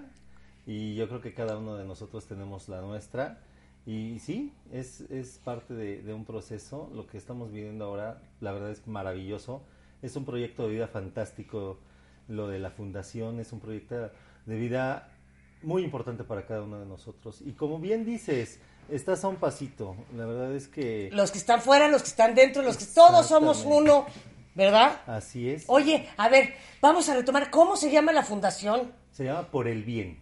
y yo creo que cada uno de nosotros tenemos la nuestra. Y sí, es, es parte de, de un proceso. Lo que estamos viviendo ahora, la verdad es maravilloso. Es un proyecto de vida fantástico. Lo de la fundación es un proyecto de vida muy importante para cada uno de nosotros. Y como bien dices, estás a un pasito. La verdad es que Los que están fuera, los que están dentro, los que todos somos uno. ¿Verdad? así es. Oye, a ver, vamos a retomar. ¿Cómo se llama la fundación? Se llama Por el Bien.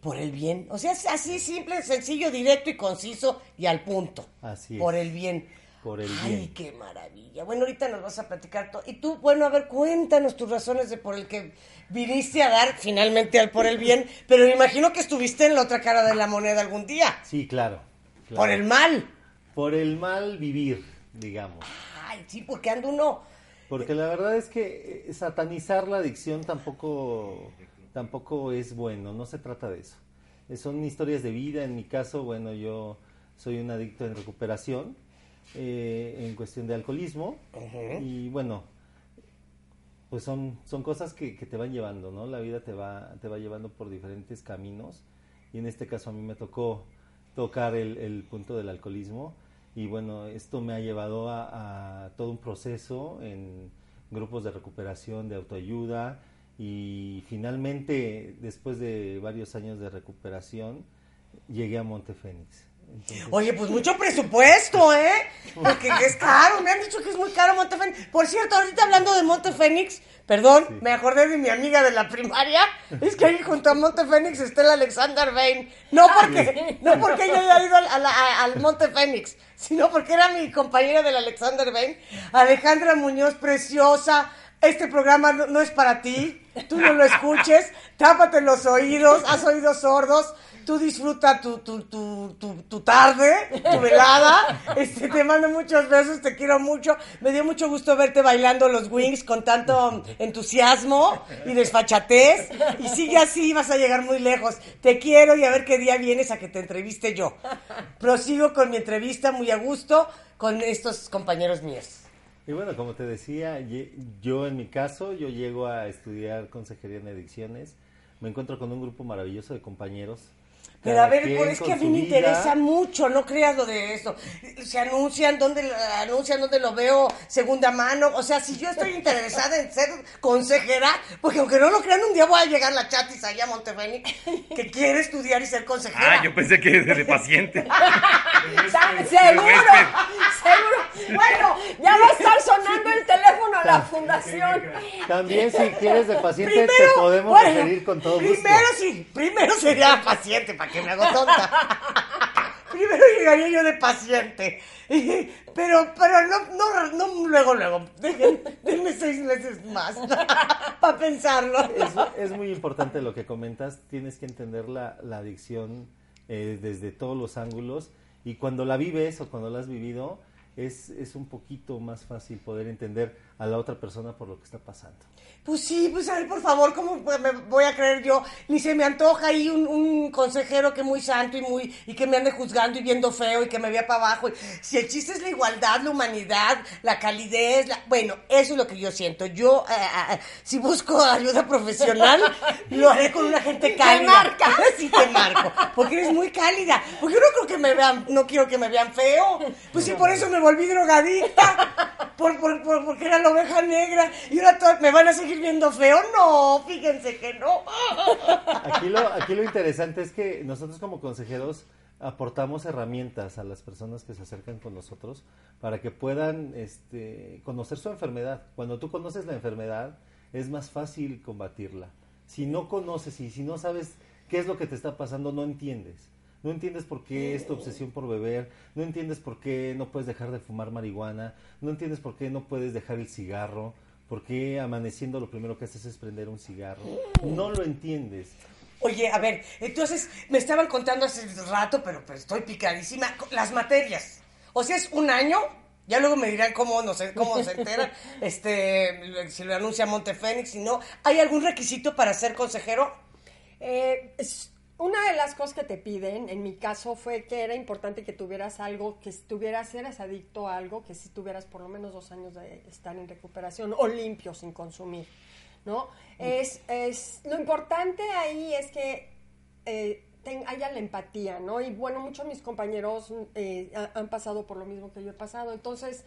Por el bien. O sea, es así simple, sencillo, directo y conciso y al punto. Así es. Por el bien. Por el Ay, bien. qué maravilla. Bueno, ahorita nos vas a platicar todo. Y tú, bueno, a ver, cuéntanos tus razones de por el que viniste a dar finalmente al por el bien. Pero me imagino que estuviste en la otra cara de la moneda algún día. Sí, claro. claro. Por el mal. Por el mal vivir, digamos. Ay, sí, porque anda uno. Porque la verdad es que eh, satanizar la adicción tampoco, tampoco es bueno, no se trata de eso. Eh, Son historias de vida, en mi caso, bueno, yo soy un adicto en recuperación, eh, en cuestión de alcoholismo, y bueno, pues son, son cosas que, que te van llevando, ¿no? La vida te va, te va llevando por diferentes caminos, y en este caso a mí me tocó tocar el, el punto del alcoholismo, y bueno, esto me ha llevado a, a todo un proceso en grupos de recuperación, de autoayuda, y finalmente, después de varios años de recuperación, llegué a Montefénix. Entonces, Oye, pues mucho presupuesto, ¿eh? Porque es caro, me han dicho que es muy caro Montefénix. Por cierto, ahorita hablando de Montefénix, perdón, me acordé de mi amiga de la primaria. Es que ahí junto a Montefénix está el Alexander Bain. No porque, no porque yo haya ido al, a la- a- al Montefénix, sino porque era mi compañera del Alexander Bain. Alejandra Muñoz, preciosa. Este programa no, no es para ti. Tú no lo escuches. Tápate los oídos. Haz oídos sordos. Tú disfruta tu, tu, tu, tu, tu tarde, tu velada. Este, te mando muchos besos, te quiero mucho. Me dio mucho gusto verte bailando los wings con tanto entusiasmo y desfachatez. Y sigue así, vas a llegar muy lejos. Te quiero y a ver qué día vienes a que te entreviste yo. Prosigo con mi entrevista muy a gusto con estos compañeros míos. Y bueno, como te decía, yo en mi caso, yo llego a estudiar consejería en adicciones, me encuentro con un grupo maravilloso de compañeros. Pero a ver, pues es que a mí me interesa mucho, no creas lo de eso. Se anuncian dónde lo- anuncian dónde lo veo segunda mano, o sea, si yo estoy interesada en ser consejera, porque aunque no lo crean, un día voy a llegar la chatis allá a que quiere estudiar y ser consejera. Ah, yo pensé que de, de paciente. Seguro, seguro. Bueno, ya va a estar sonando el teléfono a la fundación. También si quieres de paciente Primero, te podemos bueno, referir con todo gusto. Primero sí, primero sería paciente, para que me hago tonta. primero llegaría yo de paciente. Pero, pero no, no, no luego, luego. Dejen- denme seis meses más para pensarlo. Es, es muy importante lo que comentas, tienes que entender la, la adicción eh, desde todos los ángulos y cuando la vives o cuando la has vivido es, es un poquito más fácil poder entender a la otra persona por lo que está pasando. Pues sí, pues a ver, por favor, ¿cómo me voy a creer yo? Ni se me antoja ahí un, un consejero que muy santo y muy y que me ande juzgando y viendo feo y que me vea para abajo. Si el chiste es la igualdad, la humanidad, la calidez, la- bueno, eso es lo que yo siento. Yo, eh, eh, si busco ayuda profesional, lo haré con una gente cálida. marca. Sí te marco, porque eres muy cálida. Porque yo no creo que me vean, no quiero que me vean feo. Pues sí, por eso me volví drogadicta. Por, por, por- porque era la oveja negra y ahora todas me van a seguir viendo feo. No, fíjense que no. Aquí lo, aquí lo interesante es que nosotros como consejeros aportamos herramientas a las personas que se acercan con nosotros para que puedan este, conocer su enfermedad. Cuando tú conoces la enfermedad es más fácil combatirla. Si no conoces y si no sabes qué es lo que te está pasando, no entiendes. No entiendes por qué es tu obsesión por beber, no entiendes por qué no puedes dejar de fumar marihuana, no entiendes por qué no puedes dejar el cigarro, por qué amaneciendo lo primero que haces es prender un cigarro. No lo entiendes. Oye, a ver, entonces me estaban contando hace rato, pero, pero estoy picadísima. Las materias. O sea, es un año. Ya luego me dirán cómo, no sé, cómo se enteran, este, si lo anuncia Montefénix, si no. ¿Hay algún requisito para ser consejero? Eh, es- una de las cosas que te piden, en mi caso, fue que era importante que tuvieras algo, que estuvieras, eras adicto a algo, que si tuvieras por lo menos dos años de estar en recuperación o limpio sin consumir, ¿no? Es, es, lo importante ahí es que eh, ten- haya la empatía, ¿no? Y bueno, muchos de mis compañeros eh, ha- han pasado por lo mismo que yo he pasado, entonces...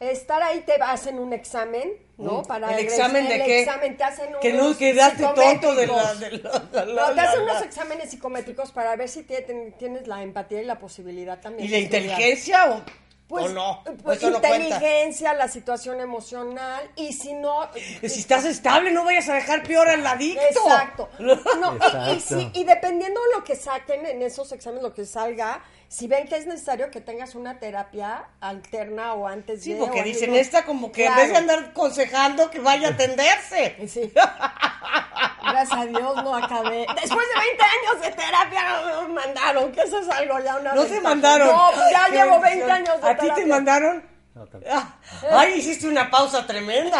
Estar ahí te hacen un examen, ¿no? Mm, Para ¿el examen de el qué? examen te hacen Que no quedaste tonto de la... psicométricos. de la- la- No, te hacen la- unos exámenes psicométricos para ver si tienes la empatía y la posibilidad también. ¿Y la inteligencia o, Pues, o no? pues, Eso no cuenta. inteligencia, la situación emocional y si no... Si estás estable, no vayas a dejar peor al adicto. Exacto. No, y- Y, si- y dependiendo de lo que saquen en esos exámenes, lo que salga, si ven que es necesario que tengas una terapia alterna o antes Sí, de... porque o dicen esta como que Claro. en vez de andar aconsejando que vaya a atenderse. Sí. Gracias a Dios no acabé. Después de 20 años de terapia me mandaron, que eso es algo ya una No te ventaja. mandaron. No, pues ya Qué llevo bendición. 20 años de ¿A ti te terapia. mandaron? No. Ah, Ay, hiciste una pausa tremenda.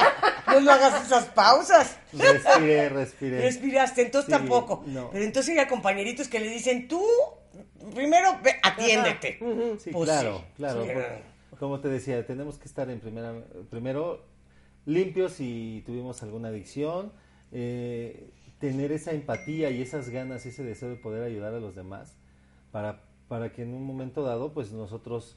No, no hagas esas pausas. Respiré, respiré. Respiraste, entonces Sí, tampoco. no. Pero entonces hay compañeritos que le dicen, tú, primero ve, atiéndete. Sí, Pues claro, sí, claro. sí. por- como te decía, tenemos que estar en primera, primero limpios si tuvimos alguna adicción, eh, tener esa empatía y esas ganas, ese deseo de poder ayudar a los demás, para, para que en un momento dado, pues nosotros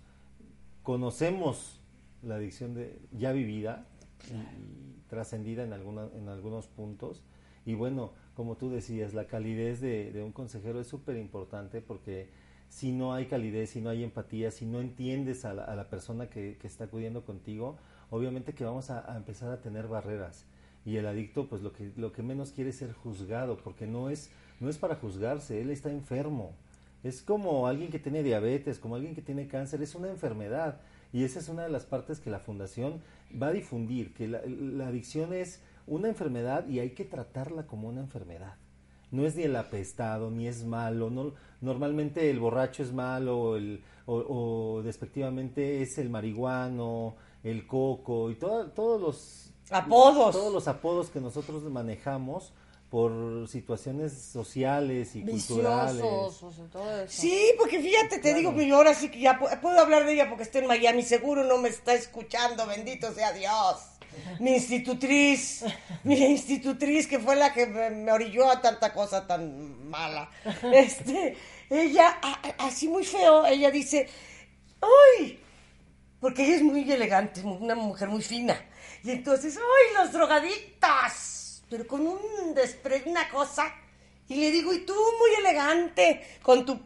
conocemos la adicción de, ya vivida y, y trascendida en, alguna, en algunos puntos. Y bueno, como tú decías, la calidez de, de un consejero es súper importante porque si no hay calidez, si no hay empatía, si no entiendes a la, a la persona que, que está acudiendo contigo, obviamente que vamos a, a empezar a tener barreras. Y el adicto, pues lo que, lo que menos quiere es ser juzgado, porque no es, no es para juzgarse, él está enfermo. Es como alguien que tiene diabetes, como alguien que tiene cáncer, es una enfermedad. Y esa es una de las partes que la fundación va a difundir, que la, la adicción es una enfermedad y hay que tratarla como una enfermedad. No es ni el apestado, ni es malo. No, normalmente el borracho es malo, el, o, o despectivamente es el marihuano, el coco y todo- todos los Apodos. Todos los apodos que nosotros manejamos por situaciones sociales y culturales. O sea, todo eso. Sí, porque fíjate, te digo que yo ahora sí que ya pu- puedo hablar de ella porque está en Miami, seguro no me está escuchando, bendito sea Dios. Mi institutriz, mi institutriz que fue la que me, me orilló a tanta cosa tan mala. Este, ella, a- a- así muy feo, ella dice, ¡ay! Porque ella es muy elegante, una mujer muy fina. Y entonces, ¡ay, los drogadictas! Pero con un despre, una cosa. Y le digo, y tú muy elegante, con tu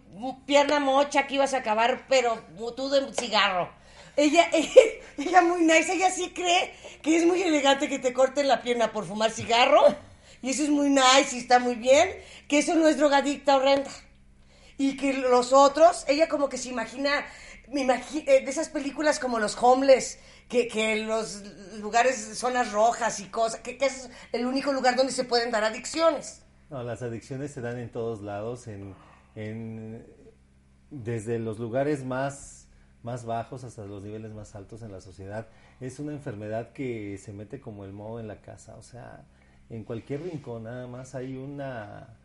pierna mocha que ibas a acabar, pero tú de cigarro. Ella, ella, muy nice, ella sí cree que es muy elegante que te corten la pierna por fumar cigarro. Y eso es muy nice y está muy bien, que eso no es drogadicta horrenda y que los otros, ella como que se imagina, me imagi- eh, de esas películas como los homeless, que, que los lugares, zonas rojas y cosas, que, que es el único lugar donde se pueden dar adicciones. No, las adicciones se dan en todos lados, en, en- desde los lugares más, más bajos hasta los niveles más altos en la sociedad. Es una enfermedad que se mete como el moho en la casa, o sea, en cualquier rincón nada más hay una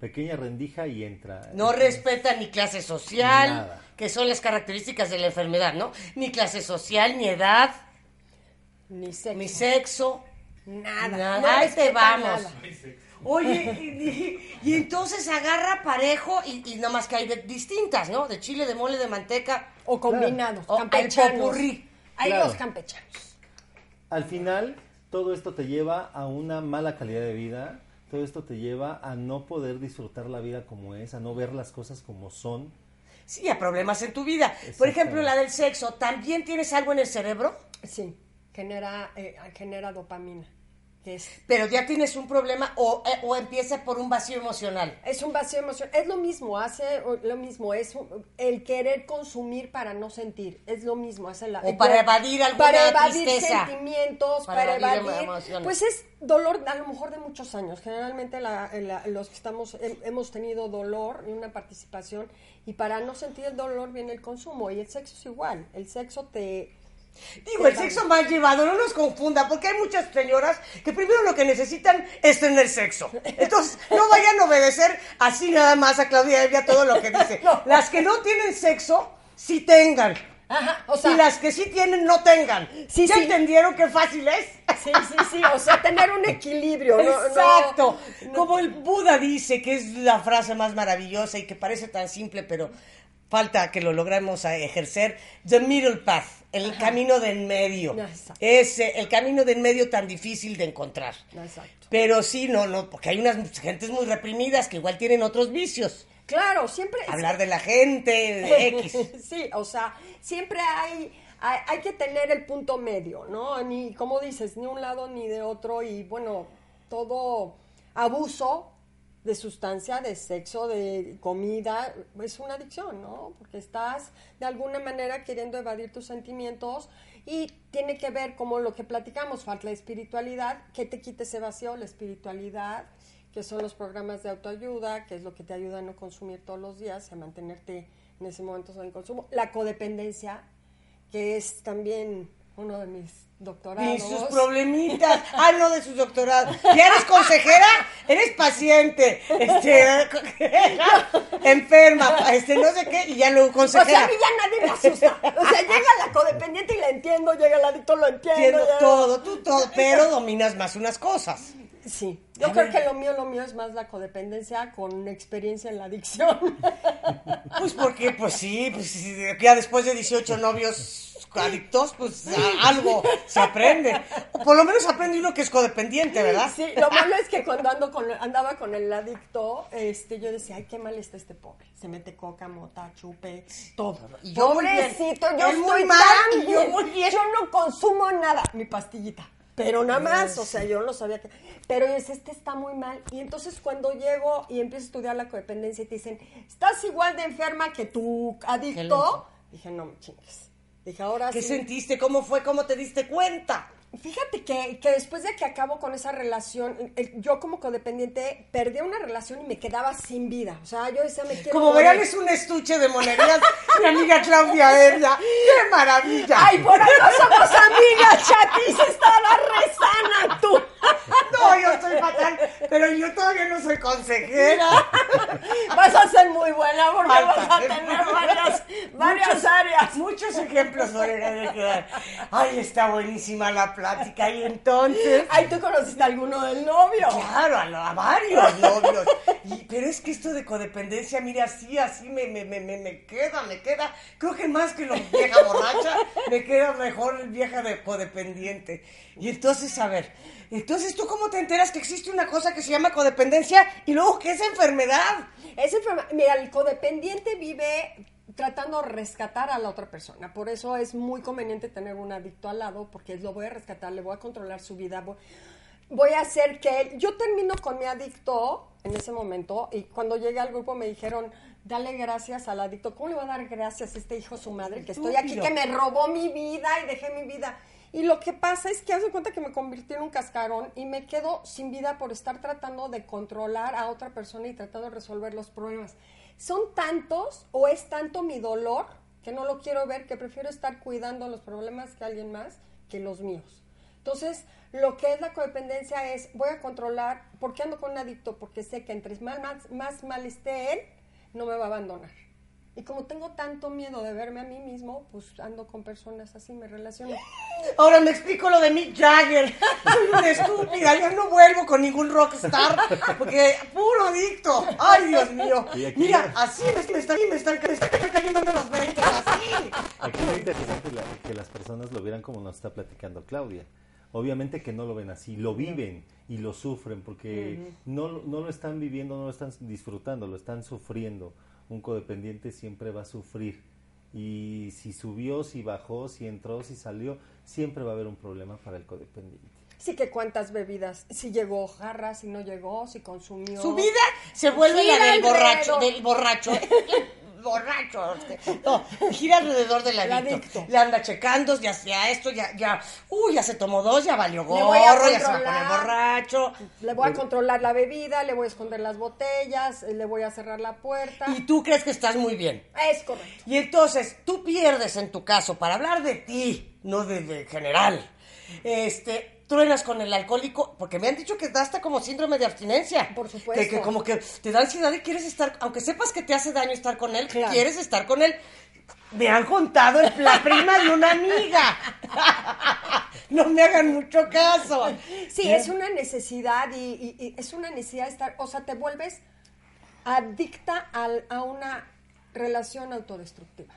pequeña rendija y entra. No respeta ni clase social, Nada. que son las características de la enfermedad, ¿no? Ni clase social, ni edad, Ni sexo. ni sexo. Nada. Nada. No Ahí te vamos. nada. Oye, y, y- y entonces agarra parejo y, y nada más que hay de distintas, ¿no? De chile, de mole, de manteca. O combinados, O el campechanos. popurrí. Hay Claro. los campechanos. al final todo esto te lleva a una mala calidad de vida, todo esto te lleva a no poder disfrutar la vida como es, a no ver las cosas como son. Sí, a problemas en tu vida. Por ejemplo, la del sexo, ¿también tienes algo en el cerebro? Sí, genera, eh, genera dopamina. Es, Pero ya tienes un problema o, eh, o empieza por un vacío emocional. es un vacío emocional. Es lo mismo, hace lo mismo. Es el querer consumir para no sentir. Es lo mismo. Hace la, O para evadir alguna Para evadir tristeza. sentimientos, Para para, evadir evadir. Pues es dolor a lo mejor de muchos años. Generalmente la- la- los que estamos hem- hemos tenido dolor y una participación. Y para no sentir el dolor viene el consumo. Y el sexo es igual. El sexo te... Digo, el sexo mal llevado, no nos confunda, porque hay muchas señoras que primero lo que necesitan es tener sexo. Entonces, no vayan a obedecer así nada más a Claudia Evia todo lo que dice. No. Las que no tienen sexo, sí tengan. Ajá, o sea, y las que sí tienen, no tengan. Sí, ¿Ya sí. entendieron qué fácil es? Sí, sí, sí, o sea, tener un equilibrio. no- Exacto. no- Como el Buda dice, que es la frase más maravillosa y que parece tan simple, pero falta que lo logremos a ejercer. The middle path, el camino de en medio. Exacto. Ese, el camino de en medio tan difícil de encontrar. Exacto. Pero sí, no, no, porque hay unas gentes muy reprimidas que igual tienen otros vicios. Claro, siempre... Hablar de la gente, de X. sí, o sea, siempre hay, hay, hay que tener el punto medio, ¿no? Ni, como dices, ni un lado ni de otro y bueno, todo abuso de sustancia, de sexo, de comida, es una adicción, ¿no? Porque estás de alguna manera queriendo evadir tus sentimientos y tiene que ver como lo que platicamos, falta la espiritualidad, que te quite ese vacío, la espiritualidad, que son los programas de autoayuda, que es lo que te ayuda a no consumir todos los días, a mantenerte en ese momento sin consumo. La codependencia, que es también uno de mis doctorados. Y sus problemitas. Ah, no, de sus doctorados. ¿Ya eres consejera? Eres paciente. Este, enferma, este, no sé qué, y ya lo O sea, a consejera. mí ya nadie me asusta. O sea, llega la codependiente y la entiendo, llega el adicto, lo entiendo. Entiendo ya- todo, tú todo, pero dominas más unas cosas. Sí, yo creo que lo mío, lo mío es más la codependencia con experiencia en la adicción. Pues porque, pues sí, pues sí, ya después de 18 novios adictos, pues a- algo se aprende. O por lo menos aprende uno que es codependiente, ¿verdad? Sí, lo malo es que cuando ando con, andaba con el adicto, este, yo decía, ay, qué mal está este pobre. Se mete coca, mota, chupe, todo. Y yo. Pobrecito, yo Él muy estoy mal, tan y yo bien. muy bien. Yo no consumo nada. Mi pastillita. Pero nada más, o sea, yo no sabía que... Pero es, este está muy mal. Y entonces cuando llego y empiezo a estudiar la codependencia y te dicen, estás igual de enferma que tu adicto, dije, no me chingues. Dije, ahora ¿Qué sí. sentiste? ¿Cómo fue? ¿Cómo te diste cuenta? Fíjate que, que después de que acabo con esa relación, el- yo como codependiente perdí una relación y me quedaba sin vida. O sea, yo decía, me quiero Como morir. verán, es un estuche de monerías. Mi amiga Claudia Evia. ¡Qué maravilla! ¡Ay, por algo somos amigas, chatis! ¡Estaba resana tú! No, yo estoy fatal, pero yo todavía no soy consejera. Vas a ser muy buena porque Falta. vas a tener varias, varias Muchos- áreas. Muchos ejemplos, Lorena, de que dar. Ay, está buenísima la plática. Y entonces. Ay, ¿tú conociste a alguno del novio? Claro, a, varios novios. Y- pero es que esto de codependencia, mira, así, así me, me, me, me, me queda, me queda. Creo que más que lo vieja borracha, me queda mejor el vieja de codependiente. Y entonces, a ver, entonces tú cómo te enteras que existe una cosa que se llama codependencia y luego que es enfermedad. Es enferma- Mira, el codependiente vive tratando de rescatar a la otra persona. Por eso es muy conveniente tener un adicto al lado, porque lo voy a rescatar, le voy a controlar su vida. Voy, voy a hacer que él... Yo termino con mi adicto en ese momento y cuando llegué al grupo me dijeron, dale gracias al adicto. ¿Cómo le voy a dar gracias a este hijo su madre que estoy aquí, que me robó mi vida y dejé mi vida? Y lo que pasa es que hace cuenta que me convirtió en un cascarón y me quedo sin vida por estar tratando de controlar a otra persona y tratando de resolver los problemas. Son tantos o es tanto mi dolor que no lo quiero ver, que prefiero estar cuidando los problemas que alguien más que los míos. Entonces, lo que es la codependencia es, voy a controlar, ¿por qué ando con un adicto? Porque sé que entre más, más, más mal esté él, no me va a abandonar. Y como tengo tanto miedo de verme a mí mismo, pues ando con personas así, me relaciono. Ahora me explico lo de Mick Jagger. Soy una estúpida, yo no vuelvo con ningún rockstar porque puro adicto. Ay, Dios mío. Mira, así me, me están, me están, me están cayendo los 20, así. Aquí lo interesante la- que las personas lo vieran como nos está platicando Claudia. obviamente que no lo ven así, lo viven y lo sufren porque no, no lo están viviendo, no lo están disfrutando, lo están sufriendo. Un codependiente siempre va a sufrir y si subió, si bajó, si entró, si salió, siempre va a haber un problema para el codependiente. Sí, que cuántas bebidas, si llegó jarra, si no llegó, si consumió. Su vida se vuelve Gira la del borracho, del borracho. borracho. No, gira alrededor del El adicto. Le anda checando, ya sea esto, ya, ya, uy, ya se tomó dos, ya valió gorro, ya se va a poner borracho. Le voy a controlar la bebida, le voy a esconder las botellas, eh, le voy a cerrar la puerta. Y tú crees que estás muy bien. Es correcto. Y entonces tú pierdes en tu caso, para hablar de ti, no de, de general, este, truenas con el alcohólico, porque me han dicho que da hasta como síndrome de abstinencia. Por supuesto. Que, que como que te da ansiedad y quieres estar, aunque sepas que te hace daño estar con él, Claro. quieres estar con él. Me han contado el- la prima de una amiga. No me hagan mucho caso. Sí, es una necesidad y, y- y es una necesidad de estar, o sea, te vuelves adicta al- a una relación autodestructiva.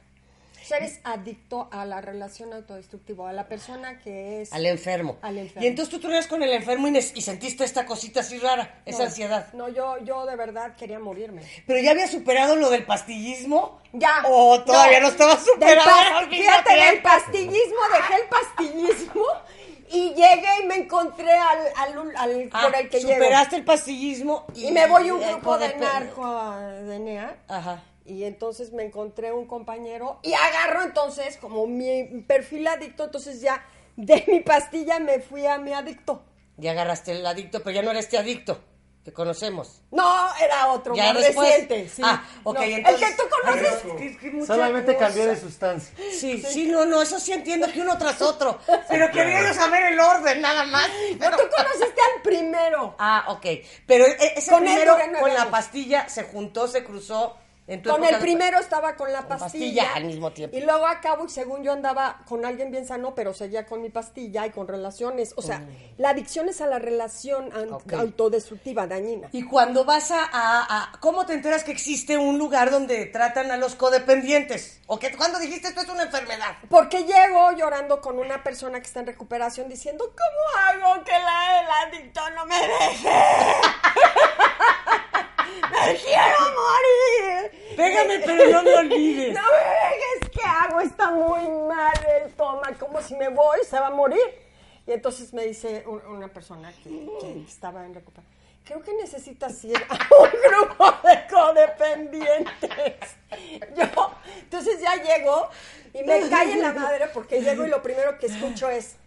O sea, eres adicto a la relación autodestructiva, a la persona que es... Al enfermo. Al enfermo. Y entonces tú truenas con el enfermo y, y sentiste esta cosita así rara, esa No, ansiedad. No, yo, yo de verdad quería morirme. Pero ya había superado lo del pastillismo. Ya. O todavía no, estaba Del superado. mismo fíjate, del pastillismo, dejé el pastillismo y llegué y me encontré al, al, al- Ah, por el que llego. superaste el pastillismo Y me voy a un grupo de narco de NEA. Ajá. Y entonces me encontré un compañero y agarro entonces como mi perfil adicto, entonces ya de mi pastilla me fui a mi adicto. Ya agarraste el adicto, pero ya no eres este adicto que conocemos. No, era otro, Ya más después. reciente. Sí. Ah, ok, No, entonces. El que tú conoces. Ay, es que- es que mucha Solamente cosa. cambió de sustancia. Sí, sí, no, no, eso sí entiendo que uno tras otro. Pero quería saber el orden, nada más. No, Pero- tú conociste al primero. Ah, ok. Pero e- ese Con primero con la pastilla se juntó, se cruzó. Con el primero estaba con la Con pastilla. pastilla al mismo tiempo. Y luego acabo y según yo andaba con alguien bien sano, pero seguía con mi pastilla y con relaciones. O sea, la adicción es a la relación an- Mm. Ok. autodestructiva, dañina. Y cuando vas a, a- a- ¿Cómo te enteras que existe un lugar donde tratan a los codependientes? ¿O que cuando dijiste esto es una enfermedad? Porque llego llorando con una persona que está en recuperación diciendo, ¿cómo hago que la, el adicto no me deje? ¡Me quiero morir! Pégame, pero no me olvides. No me dejes, ¿qué hago? Está muy mal, él toma, como si me voy, se va a morir. Y entonces me dice un- una persona que, que estaba en recuperación, creo que necesitas ir a un grupo de codependientes. Yo, entonces ya llego y me cae en la madre porque llego y lo primero que escucho es,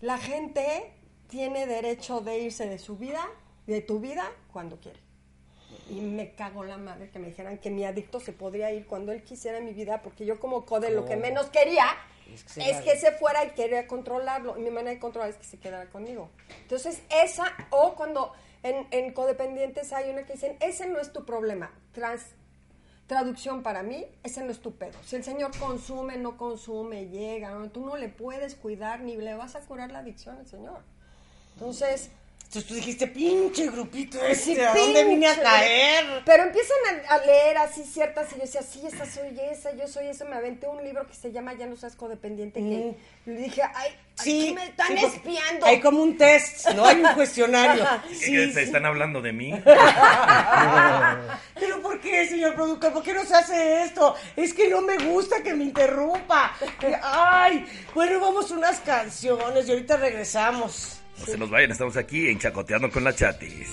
la gente tiene derecho de irse de su vida, de tu vida, cuando quiere. Y me cago la madre que me dijeran que mi adicto se podría ir cuando él quisiera en mi vida, porque yo como code lo que menos quería Es es que se se fuera y quería controlarlo. Y mi manera de controlar es que se quedara conmigo. Entonces, esa, o cuando en, en codependientes hay una que dicen, ese no es tu problema. Trans, traducción para mí, ese no es tu pedo. Si el señor consume, no consume, llega, ¿no? tú no le puedes cuidar ni le vas a curar la adicción al señor. Entonces, Entonces tú dijiste, pinche grupito este, Sí, ¿a dónde vine a caer? Pero empiezan a, a leer así ciertas y yo decía, sí, esa soy esa, yo soy esa. Me aventé un libro que se llama Ya no seas codependiente. Que le dije, ay, Sí, aquí me están sí, espiando. Hay como un test, no hay un cuestionario. Ajá. ¿Qué- Sí, qué sí. ¿Se están hablando de mí? Pero ¿por qué, señor productor? ¿Por qué nos hace esto? Es que no me gusta que me interrumpa. Ay, bueno, vamos unas canciones y ahorita regresamos. No se nos vayan, estamos aquí en Chacoteando con la Chatis.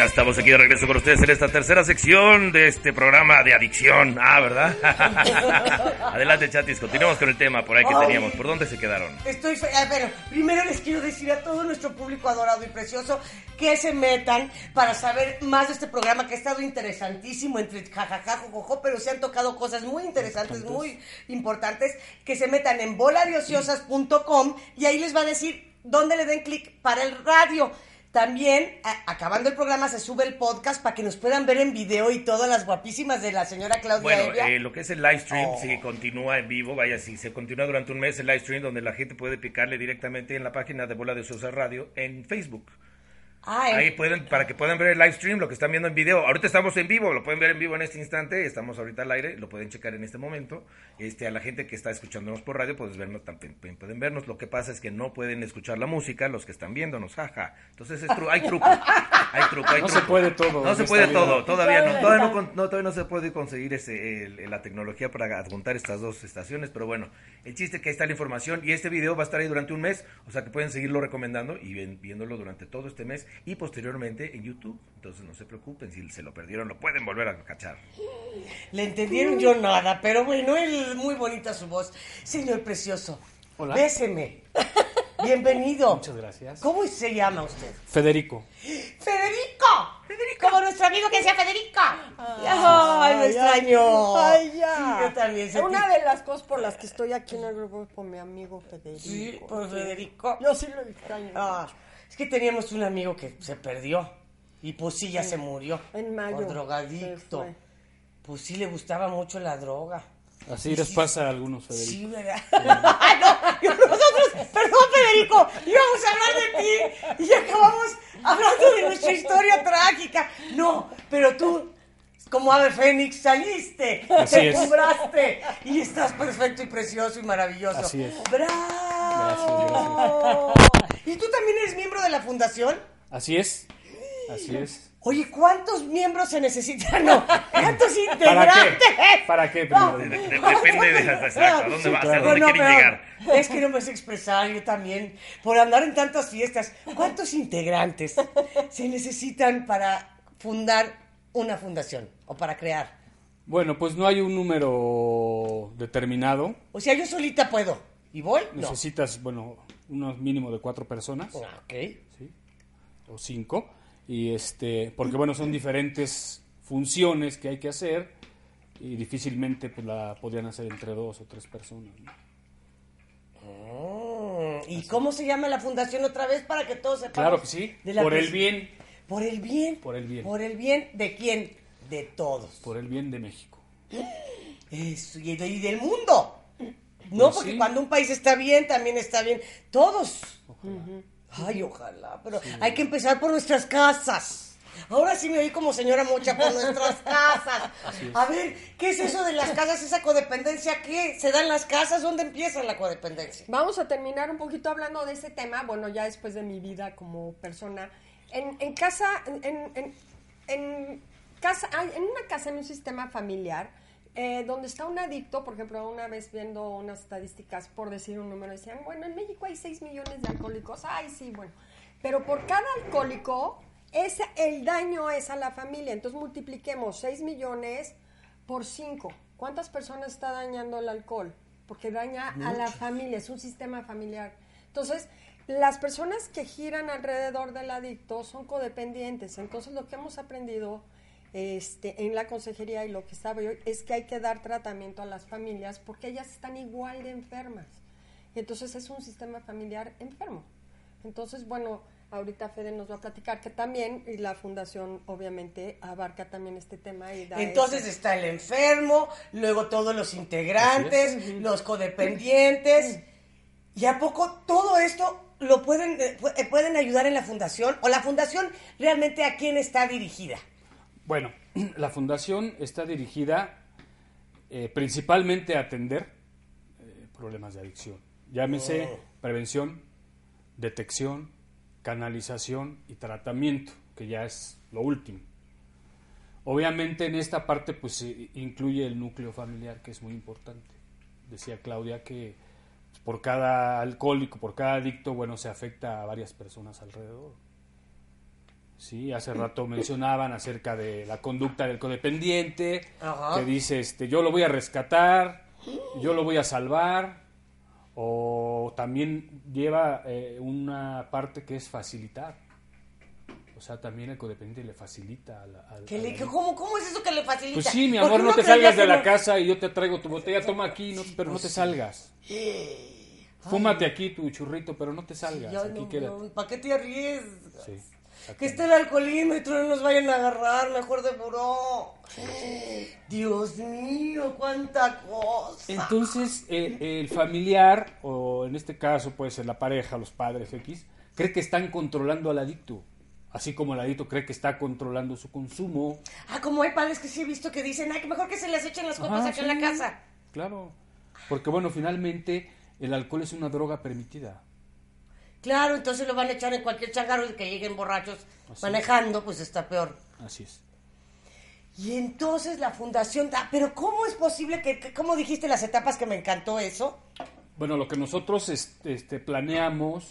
Ya estamos aquí de regreso con ustedes en esta tercera sección de este programa de adicción. Ah, ¿verdad? Adelante, chatis, continuemos con el tema por ahí que teníamos. ¿Por dónde se quedaron? Estoy fe- bueno, primero les quiero decir a todo nuestro público adorado y precioso que se metan para saber más de este programa que ha estado interesantísimo entre jajaja, jojojo, pero se han tocado cosas muy interesantes, muy importantes, que se metan en boladiociosas.com y ahí les va a decir dónde le den clic para el radio. También, a- acabando el programa, se sube el podcast para que nos puedan ver en video y todas las guapísimas de la señora Claudia Bueno, eh, lo que es el live stream, Oh. si continúa en vivo, vaya, si se continúa durante un mes el live stream, donde la gente puede picarle directamente en la página de Bola de Sosa Radio en Facebook. Ah, eh. Ahí pueden, para que puedan ver el live stream, lo que están viendo en video. Ahorita estamos en vivo, lo pueden ver en vivo en este instante, estamos ahorita al aire, lo pueden checar en este momento. Este, a la gente que está escuchándonos por radio, pues vernos también pueden- pueden vernos. Lo que pasa es que no pueden escuchar la música los que están viéndonos, jaja. Entonces es tru- hay truco, hay truco, hay No se truco. puede todo No se puede vida. todo, todavía no, todavía no, con- no, todavía no se puede conseguir ese, el- la tecnología para adjuntar estas dos estaciones, pero bueno, el chiste es que ahí está la información y este video va a estar ahí durante un mes, o sea que pueden seguirlo recomendando y viéndolo durante todo este mes y posteriormente en YouTube. Entonces no se preocupen, si se lo perdieron lo pueden volver a cachar. Le entendieron yo nada, pero bueno, él muy bonita su voz. Señor precioso, Hola. béseme. Bienvenido. Muchas gracias. ¿Cómo se llama usted? Federico. Federico. Federico. Como nuestro amigo que sea Federico. Ay, lo extraño. Ay, ya. Sí, yo también. sentí- Una de las cosas por las que estoy aquí en el grupo es por mi amigo Federico. Sí, por Federico. Yo sí lo extraño. Ah, es que teníamos un amigo que se perdió. Y pues sí, ya se murió. En mayo Por drogadicto. Pues sí, le gustaba mucho la droga. Así les pasa a algunos, Federico. Sí, ¿verdad? Ay, no, yo- nosotros, perdón, Federico, íbamos a hablar de ti y acabamos hablando de nuestra historia trágica. No, pero tú, como ave fénix, saliste, Así te es. cumbraste y estás perfecto y precioso y maravilloso. Así es. ¡Bravo! ¿Y tú también eres miembro de la fundación? Así es. Así es. Oye, ¿cuántos miembros se necesitan? No, ¿cuántos ¿Para integrantes? qué? ¿Para qué? De- de- depende de exacto, ¿a dónde Sí, va? ¿Hacia claro. dónde No, no, quieren pero llegar? Es que no me sé expresar yo también. Por andar en tantas fiestas, ¿cuántos integrantes se necesitan para fundar una fundación o para crear? Bueno, pues no hay un número determinado. O sea, yo solita puedo. ¿Y voy? No. Necesitas, bueno, unos mínimo de cuatro personas. Ah, Ok. ¿sí? o cinco y este porque bueno son diferentes funciones que hay que hacer y difícilmente pues la podrían hacer entre dos o tres personas ¿no? Mm, ¿Y cómo se llama la fundación otra vez para que todos sepamos? claro que sí de la por el bien Por el bien. Por el bien. Por el bien de quién? De todos. por el bien de México Eso, y del mundo. No, Pues porque sí. cuando un país está bien, también está bien. Todos. Ay, ojalá. Pero hay que empezar por nuestras casas. Ahora sí me oí como señora Mocha por nuestras casas. A ver, ¿qué es eso de las casas? ¿Esa codependencia qué? ¿Se dan las casas? ¿Dónde empieza la codependencia? Vamos a terminar un poquito hablando de este tema, bueno, ya después de mi vida como persona. En, en casa, en, en- en casa, en una casa, en un sistema familiar, eh, donde está un adicto, por ejemplo, una vez viendo unas estadísticas, por decir un número, decían, bueno, en México hay 6 millones de alcohólicos, ay, sí, bueno, pero por cada alcohólico, ese, el daño es a la familia, entonces multipliquemos 6 millones por 5. ¿Cuántas personas está dañando el alcohol? Porque daña a la familia, es un sistema familiar. Entonces, las personas que giran alrededor del adicto son codependientes. Entonces, lo que hemos aprendido este, en la consejería y lo que sabe hoy es que hay que dar tratamiento a las familias porque ellas están igual de enfermas. Entonces, es un sistema familiar enfermo. Entonces, bueno, ahorita Fede nos va a platicar que también, y la fundación obviamente abarca también este tema. Y da Entonces ese- está el enfermo, luego todos los integrantes, los codependientes. ¿Y a poco todo esto lo pueden, pu- eh, pueden ayudar en la fundación? ¿O la fundación realmente a quién está dirigida? Bueno la fundación está dirigida eh, principalmente a atender eh, problemas de adicción llámese Oh. prevención detección canalización y tratamiento que ya es lo último Obviamente en esta parte pues eh, incluye el núcleo familiar que es muy importante. Decía Claudia que pues, por cada alcohólico, por cada adicto, bueno, se afecta a varias personas alrededor. Sí, hace rato mencionaban acerca de la conducta del codependiente, Ajá. que dice, este, yo lo voy a rescatar, yo lo voy a salvar, o también lleva eh, una parte que es facilitar. O sea, también el codependiente le facilita a la, al- ¿Qué a le- ¿cómo, ¿Cómo es eso que le facilita? Pues sí, mi amor, no te salgas de la no- casa y yo te traigo tu botella, toma aquí, no- pero no te salgas. Fúmate aquí tu churrito, pero no te salgas, Ya aquí no, ¿Para qué te arriesgas? Sí, Que esté el alcoholímetro, no nos vayan a agarrar, mejor de buró. Dios mío, cuánta cosa. Entonces, eh, el familiar, o en este caso puede ser la pareja, los padres X, cree que están controlando al adicto. Así como el adicto cree que está controlando su consumo. Ah, como hay padres que sí he visto que dicen, ay, que mejor que se les echen las copas Ajá, aquí en la sí, casa. Claro. Porque bueno, finalmente el alcohol es una droga permitida. Claro, entonces lo van a echar en cualquier changarro y que lleguen borrachos manejando, pues está peor. Así es. Y entonces la fundación, ah, pero ¿cómo es posible que, que- cómo dijiste las etapas que me encantó eso? Bueno, lo que nosotros este, este, planeamos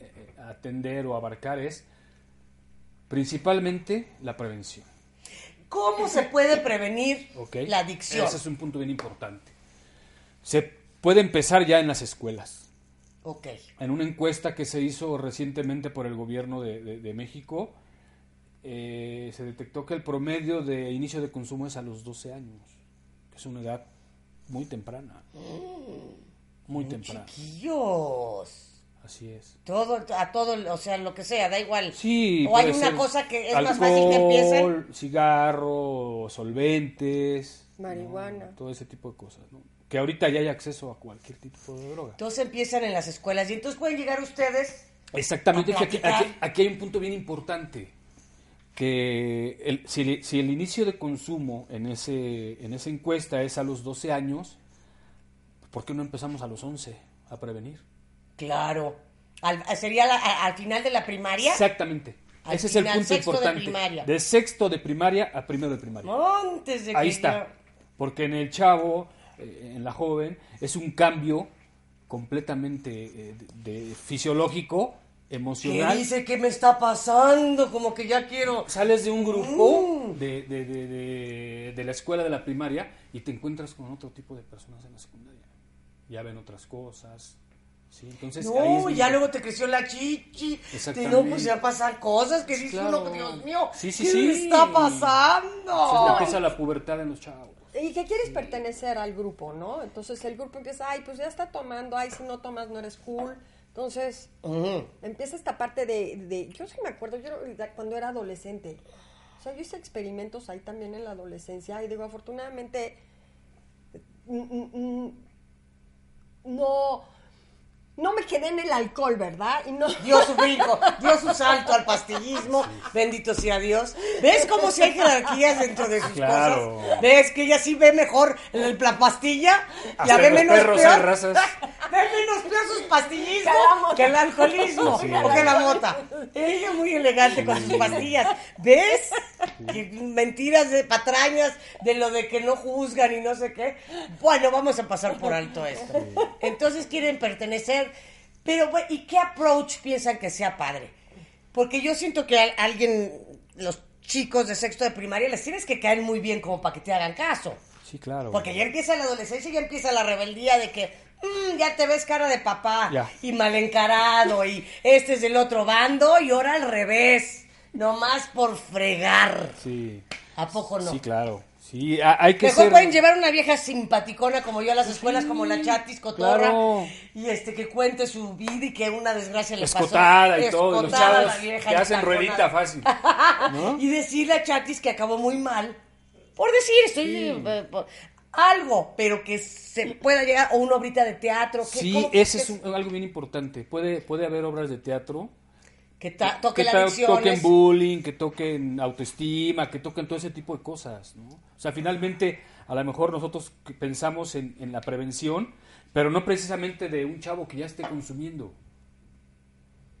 eh, atender o abarcar es principalmente la prevención. ¿Cómo se puede prevenir la adicción? Ese es un punto bien importante. Se puede empezar ya en las escuelas. Ok. En una encuesta que se hizo recientemente por el gobierno de, de- de México, eh, se detectó que el promedio de inicio de consumo es a los 12 años, que es una edad muy temprana. Muy temprana, Chiquillos. así es. Todo, a todo, o sea, lo que sea, da igual. Sí, o hay una ser cosa que es más fácil que empiecen. cigarro, solventes, Marihuana. todo ese tipo de cosas, ¿no? Que ahorita ya hay acceso a cualquier tipo de droga. Entonces empiezan en las escuelas y entonces pueden llegar ustedes. Exactamente, a aquí, aquí- aquí hay un punto bien importante, que el- si, el- si el inicio de consumo en, ese, en esa encuesta es a los 12 años, ¿por qué no empezamos a los 11 a prevenir? Claro. Al- sería la- al final de la primaria. Exactamente. Al Ese es el final, punto sexto de importante. primaria. De sexto de primaria a primero de primaria. Antes de Ahí que está. Porque en el chavo, eh, en la joven, es un cambio completamente eh, de, de fisiológico, emocional. dice que me está pasando, como que ya quiero. Sales de un grupo Mm. de, de, de, de- la escuela de la primaria y te encuentras con otro tipo de personas en la secundaria. Ya ven otras cosas. ¿sí? Entonces, ahí es No, bien ya luego te creció la chichi. Exactamente. No, pues ya pasan cosas que Sí, dice claro. Dios mío, Sí, sí, ¿qué sí. me está Entonces pasando? empieza la pubertad en los chavos. Y que quieres pertenecer al grupo, ¿no? Entonces el grupo empieza, ay, pues ya está tomando, ay, si no tomas no eres cool. Entonces empieza esta parte de, de- yo sí me acuerdo, yo cuando era adolescente, o sea, yo hice experimentos ahí también en la adolescencia y digo, afortunadamente, no, no me quedé en el alcohol, ¿verdad? Y no, Dio su brinco, dio su salto al pastillismo, bendito sea Dios. ¿Ves cómo si hay jerarquías dentro de sus Claro. cosas? ¿Ves que ella sí ve mejor el- la pastilla? Hasta la ve los menos perros peor. hay razas. ve menos peor sus pastillismo Que el alcoholismo Sí. o que la mota. Ella muy elegante con sus pastillas. ¿Ves? Que mentiras de patrañas de lo de que no juzgan y no sé qué. Bueno, vamos a pasar por alto esto. Entonces quieren pertenecer, pero ¿y qué approach piensan que sea padre? Porque yo siento que a alguien, los chicos de sexto de primaria, les tienes que caer muy bien como para que te hagan caso. Sí, claro. Porque ya empieza la adolescencia y ya empieza la rebeldía de que mm, ya te ves cara de papá y mal encarado y este es del otro bando y ahora al revés, nomás por fregar. Sí. ¿A poco no? Sí, claro. Sí, ha- hay que Mejor ser... pueden llevar una vieja simpaticona como yo a las escuelas, como la chatis cotorra, claro. y este que cuente su vida y que una desgracia le pasó. Escotada y todo, los chavos que hacen ruedita fácil. ¿no? y decirle a Chatis que acabó muy mal. Por decir, estoy. eh, por- algo, pero que se pueda llegar. O una obrita de teatro. Que, Sí, ¿cómo que- ese es un- algo bien importante. Puede, puede haber obras de teatro Que toque que la adicción. toquen bullying, que toquen autoestima, que toquen todo ese tipo de cosas, ¿no? O sea, finalmente, a lo mejor nosotros pensamos en, en la prevención, pero no precisamente de un chavo que ya esté consumiendo,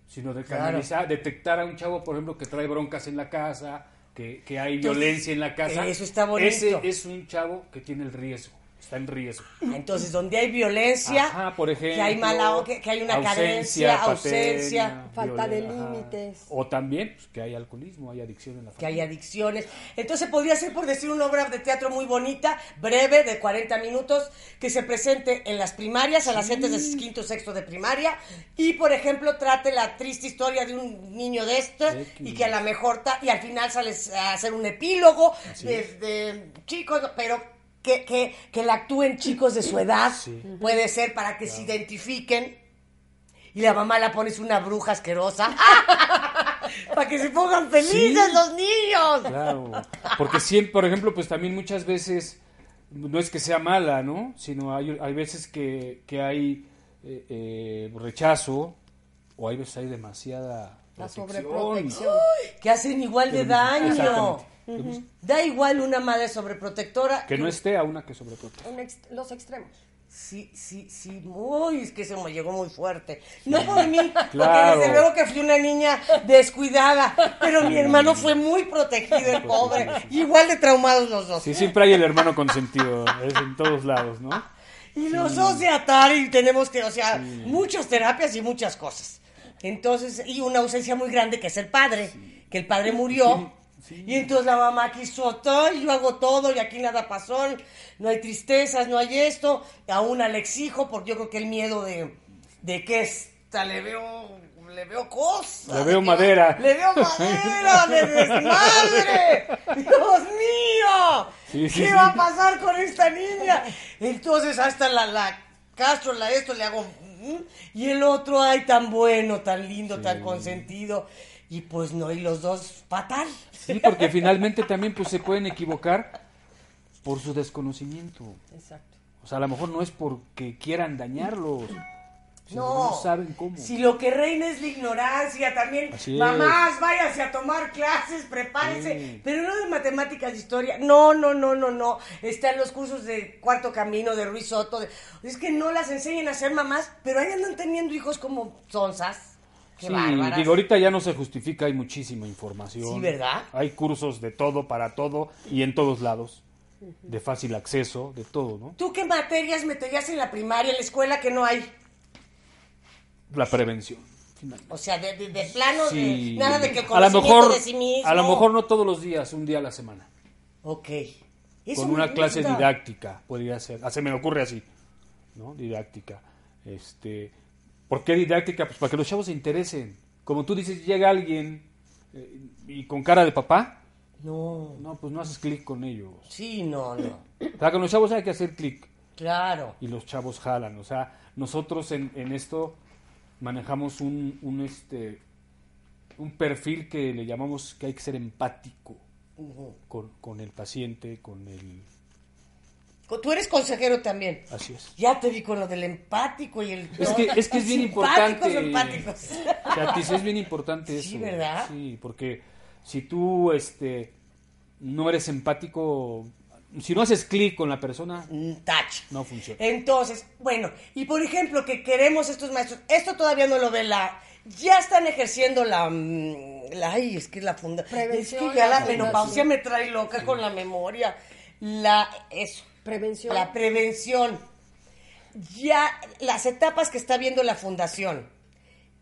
sino de Claro. canalizar, detectar a un chavo, por ejemplo, que trae broncas en la casa, que, que hay Entonces, violencia en la casa. eso está bonito. Ese es un chavo que tiene el riesgo. Está en riesgo. Entonces, donde hay violencia, Ajá, por ejemplo, que hay mala, que, que hay una carencia, ausencia, Falta de ajá. límites. O también pues, que hay alcoholismo, hay adicción en la que hay familia. adicciones. Entonces podría ser, por decir, una obra de teatro muy bonita, breve, de 40 minutos, que se presente en las primarias, a las gentes de quinto sexto de primaria, y, por ejemplo, trate la triste historia de un niño de este, X. y que a lo mejor, ta- y al final sales a hacer un epílogo de, de chicos, pero... Que, que, que la actúen chicos de su edad, Sí. puede ser para que se identifiquen y la mamá la pones una bruja asquerosa para que se pongan felices Sí. los niños. Claro, porque siempre, por ejemplo, pues también muchas veces, no es que sea mala, ¿no? Sino hay, hay veces que, que hay eh, eh, rechazo o hay veces hay demasiada La protección. sobreprotección. Que hacen igual de daño. Da igual una madre sobreprotectora. Que no esté a una que sobreprotege. Un ex- los extremos. Sí, sí, sí, muy, es que se me llegó muy fuerte. No por mí, porque Claro. desde luego que fui una niña descuidada, pero mi hermano fue muy protegido, el pobre. Igual de traumados los dos. Sí, siempre hay el hermano consentido, es en todos lados, ¿no? Y los dos de atar y tenemos que, o sea, muchas terapias y muchas cosas. Entonces, y una ausencia muy grande que es el padre, que el padre murió. Y entonces la mamá quiso todo, y yo hago todo, y aquí nada pasó, no hay tristezas, no hay esto. Aún le exijo, porque yo creo que el miedo de, de que esta le veo, le veo cosas. Le veo madera. Le veo madera de desmadre. Dios mío. Sí, sí, ¿Qué sí. va a pasar con esta niña? Entonces hasta la, la Castro, la esto, le hago... mm, Y el otro, ay, tan bueno, tan lindo, tan consentido. Y pues no, y los dos fatal. Sí, porque finalmente también pues se pueden equivocar por su desconocimiento. Exacto. O sea, a lo mejor no es porque quieran dañarlos, No, no saben cómo. Si lo que reina es la ignorancia, también, mamás, váyanse a tomar clases, prepárense, Sí. pero no de matemáticas, de historia, no, no, no, no, no, están los cursos de Cuarto Camino, de Ruiz Soto, de- es que no las enseñan a ser mamás, pero ahí andan teniendo hijos como sonzas, qué Sí, bárbaras. digo, ahorita ya no se justifica, hay muchísima información. Sí, ¿verdad? Hay cursos de todo, para todo y en todos lados, de fácil acceso, de todo, ¿no? ¿Tú qué materias meterías en la primaria, en la escuela que no hay? La prevención. finalmente. O sea, de, de- de plano, Sí. de nada de que el a lo conocimiento mejor, de sí mismo. a lo mejor no todos los días, un día a la semana. Ok. Eso con una clase gusta. didáctica, podría ser. Ah, se me ocurre así, ¿no? Didáctica. Este, ¿Por qué didáctica? Pues para que los chavos se interesen. Como tú dices, llega alguien eh, y con cara de papá, No, no, pues no haces clic con ellos. sí, no, no. O sea, con los chavos hay que hacer clic Claro. y los chavos jalan. O sea, nosotros en, en esto manejamos un, un, este, un perfil que le llamamos que hay que ser empático con, con el paciente, con el... Tú eres consejero también. Así es. Ya te vi con lo del empático y el... Es que, es que es bien importante. o empáticos. Chatis, es bien importante eso. Sí, ¿verdad? Sí, porque si tú este, no eres empático, si no haces clic con la persona, Mm, Touch. no funciona. Entonces, bueno, y por ejemplo, que queremos estos maestros, esto todavía no lo ve la... Ya están ejerciendo la... mm, la ay, es que la funda... Es que ya la la menopausia me trae loca con la memoria. La... Eso. Prevención. La prevención. Ya las etapas que está viendo la fundación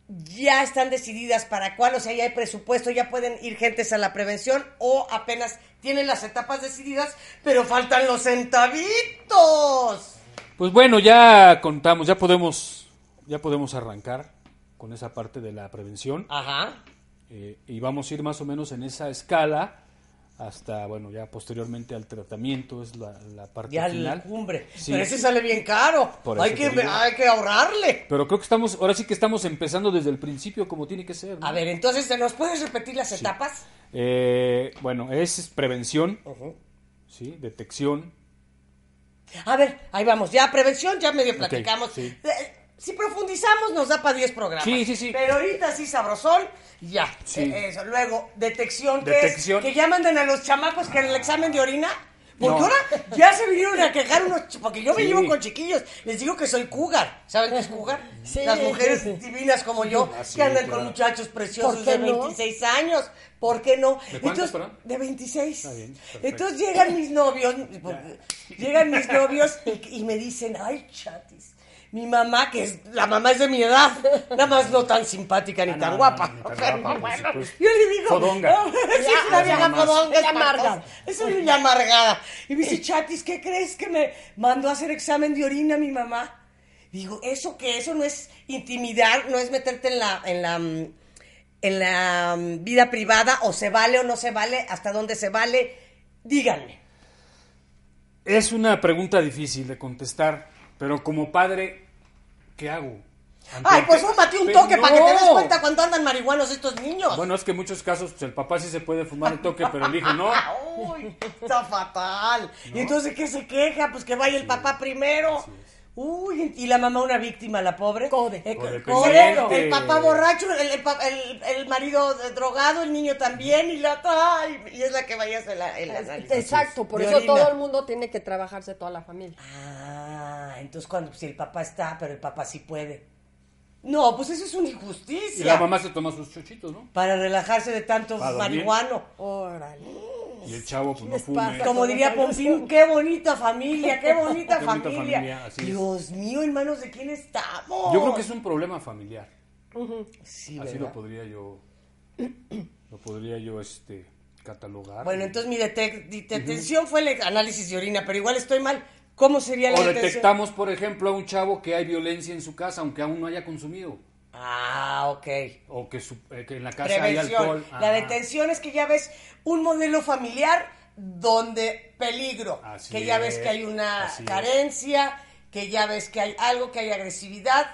ya están decididas para cuál, o sea, ya hay presupuesto, ya pueden ir gentes a la prevención o apenas tienen las etapas decididas, pero faltan los centavitos. Pues bueno, ya contamos, ya podemos, ya podemos arrancar con esa parte de la prevención Ajá. eh, y vamos a ir más o menos en esa escala hasta, bueno, ya posteriormente al tratamiento es la, la parte Ya final. la cumbre. Sí. Pero ese sale bien caro. Por Hay eso que, hay que ahorrarle. Pero creo que estamos, ahora sí que estamos empezando desde el principio como tiene que ser. ¿no? A ver, entonces, ¿nos puedes repetir las etapas? Eh, bueno, es prevención, Ujú. ¿sí? Detección. A ver, ahí vamos. Ya prevención, ya medio platicamos. sí. Eh, Si profundizamos nos da para 10 programas. Sí, sí, sí. Pero ahorita sí sabrosón, ya. Sí. Eh, Eso. Luego, detección, que Detección. es que ya manden a los chamacos que en el examen de orina, Porque No. ahora ya se vinieron a quejar unos... Porque yo me Sí. llevo con chiquillos. Les digo que soy cougar. ¿Saben qué es cougar? Sí, Las mujeres sí, sí. divinas como yo Ah, sí, que andan claro. con muchachos preciosos ¿Por qué de no? 26 años. ¿Por qué no? ¿De cuántos, Entonces, perdón? de 26. Está bien, perfecto. Entonces llegan mis novios, llegan mis novios y, y me dicen, ay, chatis, mi mamá, que es, la mamá es de mi edad, nada más no tan simpática ni Ah, tan no, guapa. ni tan guapa, bueno, yo le digo, Fodonga. no, sí, es una vieja mamás. fodonga, Ella amarga. espantosa. Es una niña amargada. Y me dice, chatis, ¿qué crees que me mandó a hacer examen de orina mi mamá? Digo, ¿eso qué? Eso no es intimidar, no es meterte en la, en la, mm, en la mm, vida privada, o se vale o no se vale, hasta dónde se vale. Díganme. Es una pregunta difícil de contestar, pero como padre, ¿qué hago? Ante- Ay, pues fúmate un toque para que te des cuenta cuando andan marihuanos estos niños. Bueno, es que en muchos casos pues, el papá sí se puede fumar el toque, pero el hijo no. Uy, está fatal. ¿Y entonces qué se queja? Pues que vaya el papá primero. Uy, y la mamá una víctima, la pobre. Code. Eh, code, el papá borracho, el, el pa- el- el marido drogado, el niño también, y la ay, y es la que vaya a hacer la, análisis. Exacto, por eso orina. todo el mundo tiene que trabajarse toda la familia. Ah, entonces cuando si el papá está, pero el papá sí puede. No, pues eso es una injusticia. Y la mamá se toma sus chochitos, ¿no? Para relajarse de tanto Para marihuano. Órale. Y el chavo pues no fume. Como diría Pompín, qué bonita familia, qué bonita Qué bonita familia. familia, así es. Dios mío, en manos de quién estamos. Yo creo que es un problema familiar. Sí, Así ¿verdad? lo podría yo lo podría yo este catalogar. Bueno, entonces mi detec- di- detención fue el análisis de orina, pero igual estoy mal. ¿Cómo sería la o detectamos, por ejemplo, a un chavo que hay violencia en su casa aunque aún no haya consumido Ah, ok. o que, su- eh, que en la casa hay Prevención. alcohol. La detención es que ya ves un modelo familiar donde peligro, Así que ya ves es, que hay una así es. carencia, que ya ves que hay algo, que hay agresividad.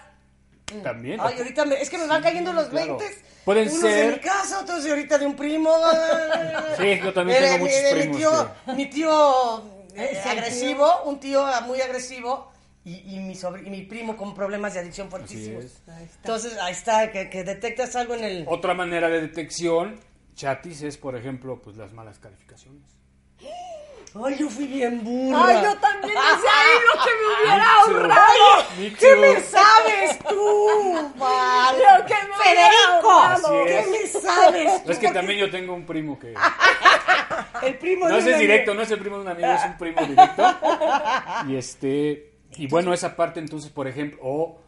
También. Ay, ahorita me- es que me van cayendo los claro. 20. Pueden Unos ser- de mi casa, otros de ahorita de un primo. Sí, yo también De- tengo de- muchos de primos Mi tío, mi tío eh, Ese agresivo, un tío muy agresivo. Y, y mi sobri- y mi primo con problemas de adicción fuertísimos. es. Entonces, ahí está, que, que detectas algo en el... Otra manera de detección, chatis, es por ejemplo, pues las malas calificaciones. Ay, yo fui bien burra. Ay, yo también decía ahí lo que me hubiera ahorrado. ¿Qué me sabes tú, Val? Lo que me hubiera Federico. ¿qué me sabes tú? Es que también yo tengo un primo que El primo no de es directo, no es el primo de un amigo, es un primo directo. Y este y bueno, esa parte entonces, por ejemplo, o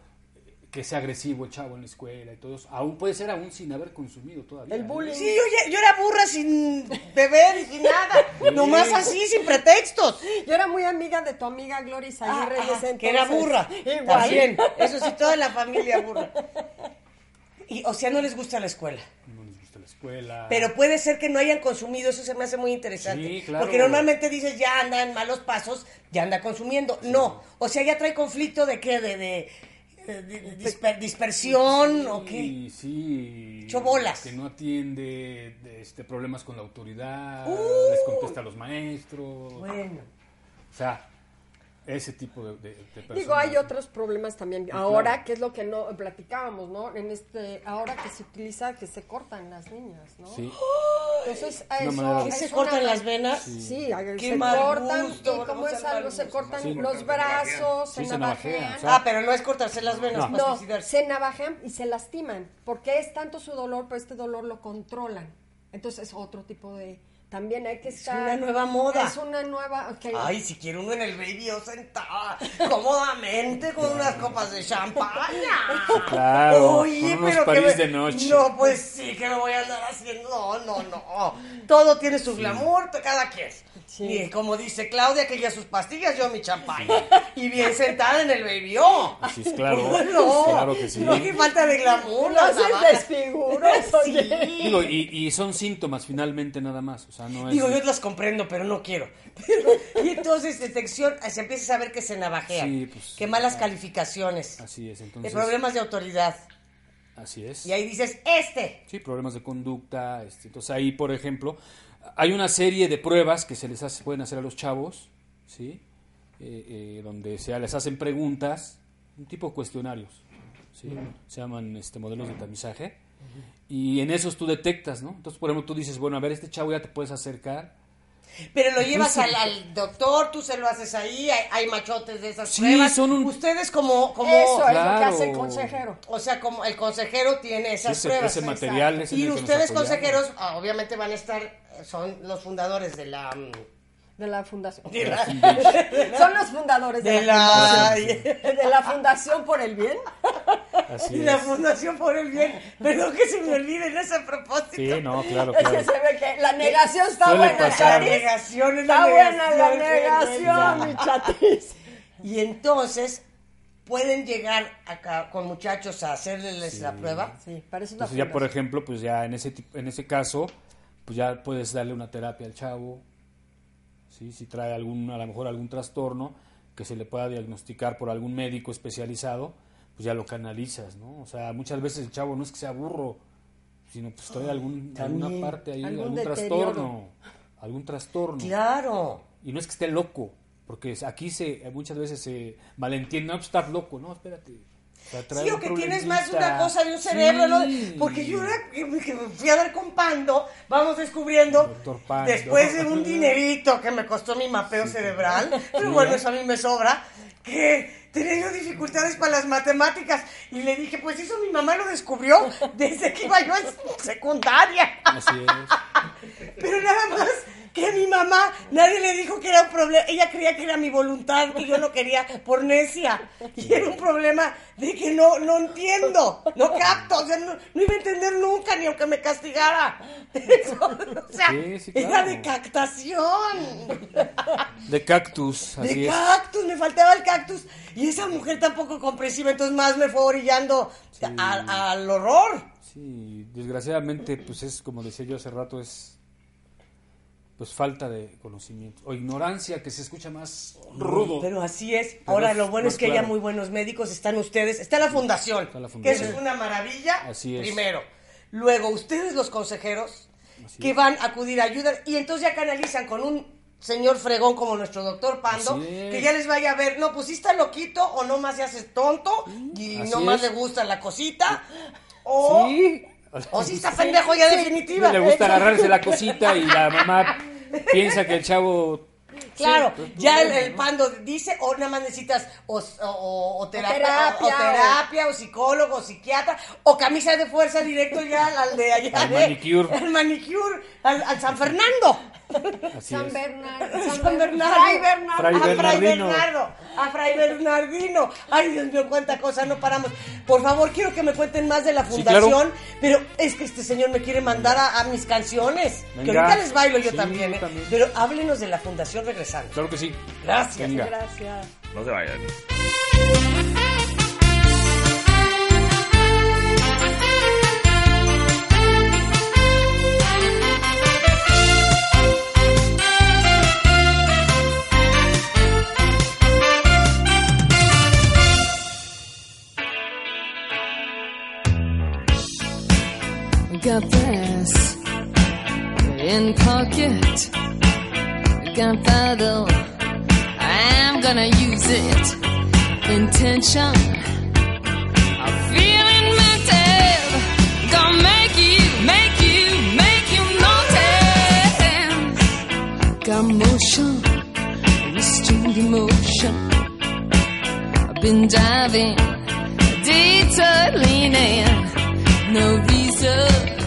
que sea agresivo el chavo en la escuela y todo eso, aún puede ser aún sin haber consumido todavía. El bullying. Sí, yo, era burra sin beber y sin nada. Nomás así, sin pretextos. Yo era muy amiga de tu amiga Gloria Aguirre. Ah, que era burra. Igual. También. Eso sí, toda la familia burra. Y, o sea, no les gusta la escuela. No escuela. Pero puede ser que no hayan consumido, eso se me hace muy interesante. Sí, claro. Porque normalmente dices, ya anda en malos pasos, ya anda consumiendo. No, o sea, ya trae conflicto de qué, de, de, de- de disper- dispersión o qué. Sí, sí. Hecho bolas. Que no atiende de, este, problemas con la autoridad, Uh. les contesta a los maestros. Bueno. O sea, ese tipo de, de, de personas. Digo, hay otros problemas también. claro. Ahora, que es lo que no platicábamos, ¿no? En este, ahora que se utiliza que se cortan las niñas, ¿no? Sí. Entonces, Una eso ¿Qué es se cortan las venas? Sí, a- Qué se mal cortan gusto, y como es a algo, se cortan Sí. los brazos, Sí, se se navajean, navajean. o sea, Ah, pero no es cortarse las venas No. para No, se navajean y se lastiman, porque es tanto su dolor, pero este dolor lo controlan. Entonces es otro tipo de... También hay que estar... una nueva moda. Es una nueva... Ay, si quiere uno en el baby yo sentada cómodamente con unas copas de champaña. Claro, Oye, con unos pero que París me- de noche. No, pues sí, que me voy a andar haciendo. No, no, no. Todo tiene su glamour, cada quien. Sí. Y como dice Claudia, que ella sus pastillas, yo mi champaña. Y bien sentada en el baby oh. Así es, claro. No, Claro que sí. No, qué falta de glamour. No las se oye. Sí. Digo, y, y son síntomas finalmente nada más. O sea, no es. Digo, yo las comprendo, pero no quiero. Pero- y entonces, detección, se empieza a saber que se navajean. Sí, pues, que malas calificaciones. Así es, entonces. problemas de autoridad. Así es. Y ahí dices, este. Sí, problemas de conducta. Este, entonces ahí, por ejemplo, hay una serie de pruebas que se les hace, pueden hacer a los chavos, ¿sí? Eh, eh, donde se les hacen preguntas, un tipo de cuestionarios, ¿sí? Se llaman este, modelos de tamizaje. Y en esos tú detectas, ¿no? Entonces, por ejemplo, tú dices, bueno, a ver, este chavo ya te puedes acercar. Pero lo llevas al, al doctor, tú se lo haces ahí, hay, hay machotes de esas Sí, pruebas. son un- Ustedes como, como Eso es lo que Claro. hace el consejero. o sea, como el consejero tiene esas ese, pruebas. ese material es en Y ustedes consejeros, ah, obviamente van a estar, son los fundadores de la... De la fundación. De la, Son los fundadores de, de la, la, fundación. de la Fundación por el Bien. Así de la es. Fundación por el Bien. Perdón que se me olvide en ese propósito. Sí, no, claro, Es que claro. se ve que la negación está Suele buena, pasar. La negación es la Está buena la negación, mi chatis. Y entonces pueden llegar acá con muchachos a hacerles la prueba. Sí, parece una Entonces ya, por ejemplo, pues ya en ese, en ese caso, pues ya puedes darle una terapia al chavo, ¿sí? si trae algún, a lo mejor algún trastorno que se le pueda diagnosticar por algún médico especializado, pues ya lo canalizas, ¿no? O sea, muchas veces el chavo no es que sea burro, sino pues trae algún, alguna parte ahí, Algún algún, trastorno, algún trastorno. Claro. Y no es que esté loco, porque aquí se muchas veces se malentiende, no, pues estás loco, no, espérate. Sí, o que tienes más problemita. una cosa de un cerebro, ¿no? Porque yo que me me fui a ver con Pando, vamos descubriendo, Pando. después de un dinerito que me costó mi mapeo cerebral, pero bueno, eso a mí me sobra, que tenía yo dificultades para las matemáticas. Y le dije, pues eso mi mamá lo descubrió desde que iba yo en secundaria. Así es. Pero nada más que mi mamá nadie le dijo que era un problema. Ella creía que era mi voluntad y yo no quería por necia. Y era un problema de que no, no entiendo, no capto. O sea, no, no iba a entender nunca ni aunque me castigara. Eso, o sea, Sí, sí, era de captación. De cactus, así De es. cactus, me faltaba el cactus. Y esa mujer tampoco comprensiva, entonces más me fue orillando a- al horror. Sí, desgraciadamente, pues es como decía yo hace rato, es pues falta de conocimiento o ignorancia que se escucha más rudo. Pero así es. Ahora es lo bueno es que claro. ya muy buenos médicos están ustedes. Está la fundación, Está la que fundación. eso es una maravilla. Así es. Primero. Luego, ustedes los consejeros Así que es. van a acudir a ayudar y entonces ya canalizan con un señor fregón como nuestro doctor Pando, es. que ya les vaya a ver, no, pues sí está loquito o no más se hace tonto y no más le gusta la cosita o, Sí. o sí está pendejo ya definitiva. le gusta agarrarse la cosita y la mamá piensa que el chavo Claro, Sí. ya el, el pando dice, o nada más necesitas o, o- o terapia, terapia, o, terapia, o psicólogo, o psiquiatra, o camisa de fuerza directo ya al de allá. Al de- manicure. Al manicure, al, al San Fernando. Así San. Bernardo. San Bernardo. Fray Bernardo. Fray a Fray Bernardino. Bernardo. A Fray Bernardino. Ay, Dios mío, cuánta cosa, no paramos. Por favor, quiero que me cuenten más de la Sí, fundación, claro. pero es que este señor me quiere mandar a, a mis canciones. Que ahorita les bailo yo Sí, también, yo ¿eh? también. Pero háblenos de la fundación regresando. Claro que sí. Gracias. Venga. Gracias. No se vayan. Got this in pocket. Gunpowder. I'm gonna use it. Intention. I'm feeling mental. Gonna make you, make you, make you notice. Got motion. Restrained emotion. I've been diving. Detour. No reason.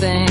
Something.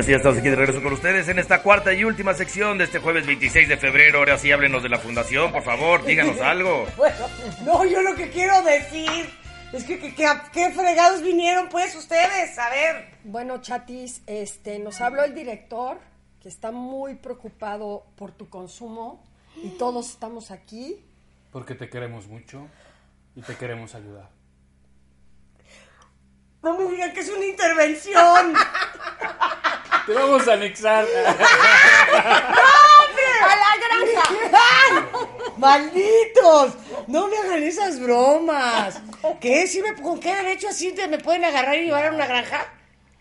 Sí, ya estamos aquí de regreso con ustedes en esta cuarta y última sección de este jueves 26 de febrero. Ahora sí, háblenos de la fundación, por favor, díganos algo. Bueno, no, yo lo que quiero decir es que, que, que a qué fregados vinieron pues ustedes, a ver. Bueno, Chatis, este, nos habló el director que está muy preocupado por tu consumo y todos estamos aquí. Porque te queremos mucho y te queremos ayudar. No me digan que es una intervención. Te vamos a anexar. ¡A la granja! ¡Malditos! No me hagan esas bromas. ¿Qué? ¿Sí me- ¿Con qué derecho así te- me pueden agarrar y llevar a una granja?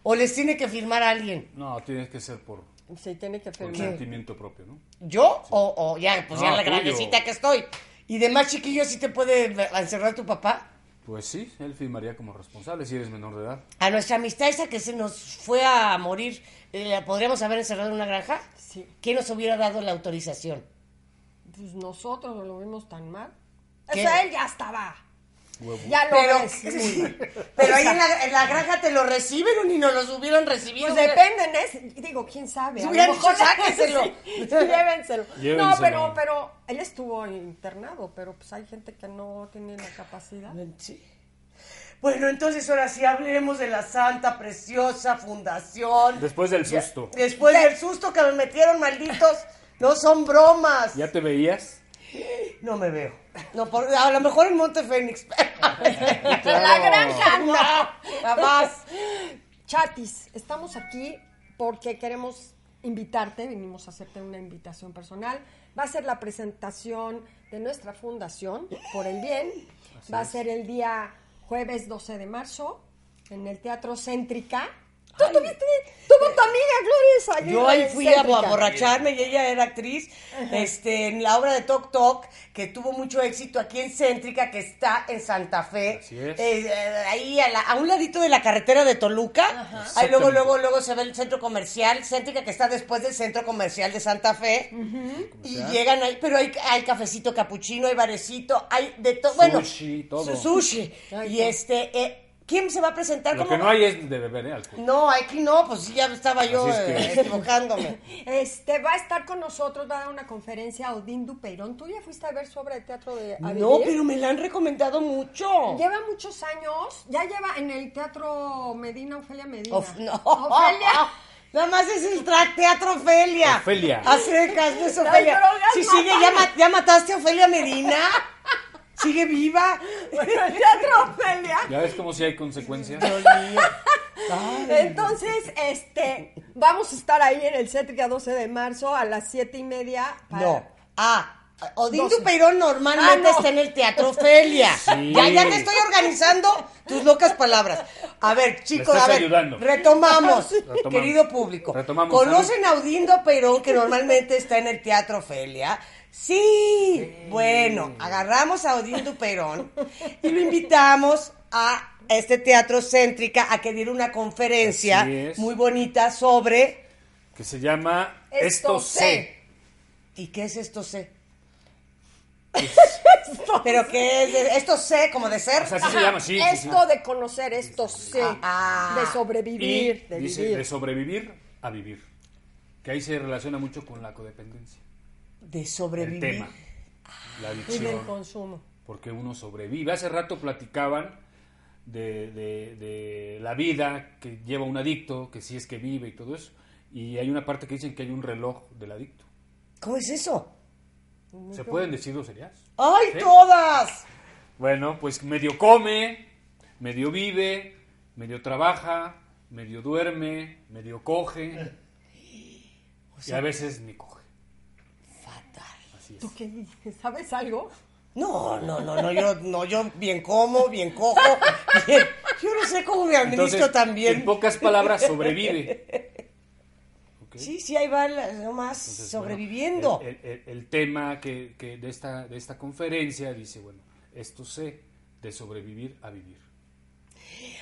¿O les tiene que firmar alguien? No, tienes que ser por, Se tiene que por firmar. sentimiento propio, ¿no? ¿Yo? O, o ya, pues ya la grandecita que estoy. ¿Y de más chiquillo sí te puede encerrar tu papá? Pues sí, él firmaría como responsable si eres menor de edad. A nuestra amistad esa que se nos fue a morir, ¿la podríamos haber encerrado en una granja? Sí. ¿Quién nos hubiera dado la autorización? Pues nosotros no lo vimos tan mal. ¿Qué? O sea, él ya estaba. Huevo. Ya lo Pero, ves. pero ahí en la, en la granja te lo reciben o ni nos los hubieran recibido. Pues depende, ¿eh? Digo, quién sabe. Si a lo hubieran mejor- dicho, sáquenselo. Sí, llévenselo. No, pero, pero él estuvo internado, pero pues hay gente que no tiene la capacidad. Sí. Bueno, entonces ahora sí hablemos de la santa, preciosa fundación. Después del Ya- susto. Después del susto que me metieron, malditos. No son bromas. ¿Ya te veías? No me veo. No, por- a lo mejor en Monte Fénix. La granja, no. Jamás. Chatis, estamos aquí porque queremos invitarte, vinimos a hacerte una invitación personal. Va a ser la presentación de nuestra fundación por el bien. Va a ser el día jueves 12 de marzo en el Teatro Céntrica. Tú tuviste, tuvo tu amiga Gloria Yo ahí fui a borracharme y ella era actriz este, en la obra de Tok Tok, que tuvo mucho éxito aquí en Céntrica, que está en Santa Fe. Así es. Eh, eh, ahí a, la- a un ladito de la carretera de Toluca. Ahí luego, luego, luego se ve el centro comercial, Céntrica, que está después del centro comercial de Santa Fe. Y llegan ahí, pero hay, hay cafecito capuchino, hay barecito, hay de todo. Bueno, Sushi, todo. su- Sushi. Y este, eh, ¿quién se va a presentar? Lo ¿Cómo que no hay es de beber ¿eh? alcohol. No, aquí no, pues sí, ya estaba yo es que- eh, equivocándome. Este, va a estar con nosotros, va a dar una conferencia Odín Dupeirón. ¿Tú ya fuiste a ver su obra de teatro de A No, pero me la han recomendado mucho. Lleva muchos años, ya lleva en el Teatro Medina, Ofelia Medina. Of- no. Ofelia. Nada más es el Teatro Ofelia. Ofelia. A secas, no es Ofelia. Si sigue, ya, ma- ya mataste a Ofelia Medina. ¿Sigue viva? Bueno, el Teatro Ofelia. ¿Ya ves cómo si hay consecuencias? Entonces, este, vamos a estar ahí en el Cétrica 12 de marzo a las siete y media. para- No. Ah, Odín. Dupeirón normalmente Ah, no. está en el Teatro Ofelia. Sí. Ya, ya te estoy organizando tus locas palabras. A ver, chicos, a ver, ayudando. retomamos, Retomamos. querido público. Retomamos, ¿Conocen a Odín Dupeirón que normalmente está en el Teatro Ofelia? Sí. Bueno, agarramos a Odín Dupeirón y lo invitamos a este Teatro Céntrica a que diera una conferencia muy bonita sobre... Que se llama Esto Esto sé. ¿Y qué es esto sé? ¿Pero qué es? de- ¿Esto sé como de ser? O sea, así se llama, sí. sí, sí. Esto de conocer, esto sí. Ah. de Y sobrevivir, de dice vivir. de sobrevivir a vivir. Que ahí se relaciona mucho con la codependencia. De El sobrevivir. tema. La Y del adicción. consumo. Porque uno sobrevive. Hace rato platicaban de, de- de la vida que lleva un adicto, que si es que vive y todo eso. Y hay una parte que dicen que hay un reloj del adicto. ¿Cómo es eso? ¿Se pueden decir groserías? ¡Ay, ¿Sí? todas! Bueno, pues medio come, medio vive, medio trabaja, medio duerme, medio coge. y a veces ni coge. ¿Tú qué dices? ¿Sabes algo? No, no, no, no, yo, no, yo bien como, bien cojo, bien. Yo no sé cómo me administro Entonces, también. en pocas palabras, sobrevive. Sí, sí, ahí va nomás sobreviviendo. bueno, el, el- el tema que, que de, esta, de esta conferencia dice, bueno, esto sé de sobrevivir a vivir.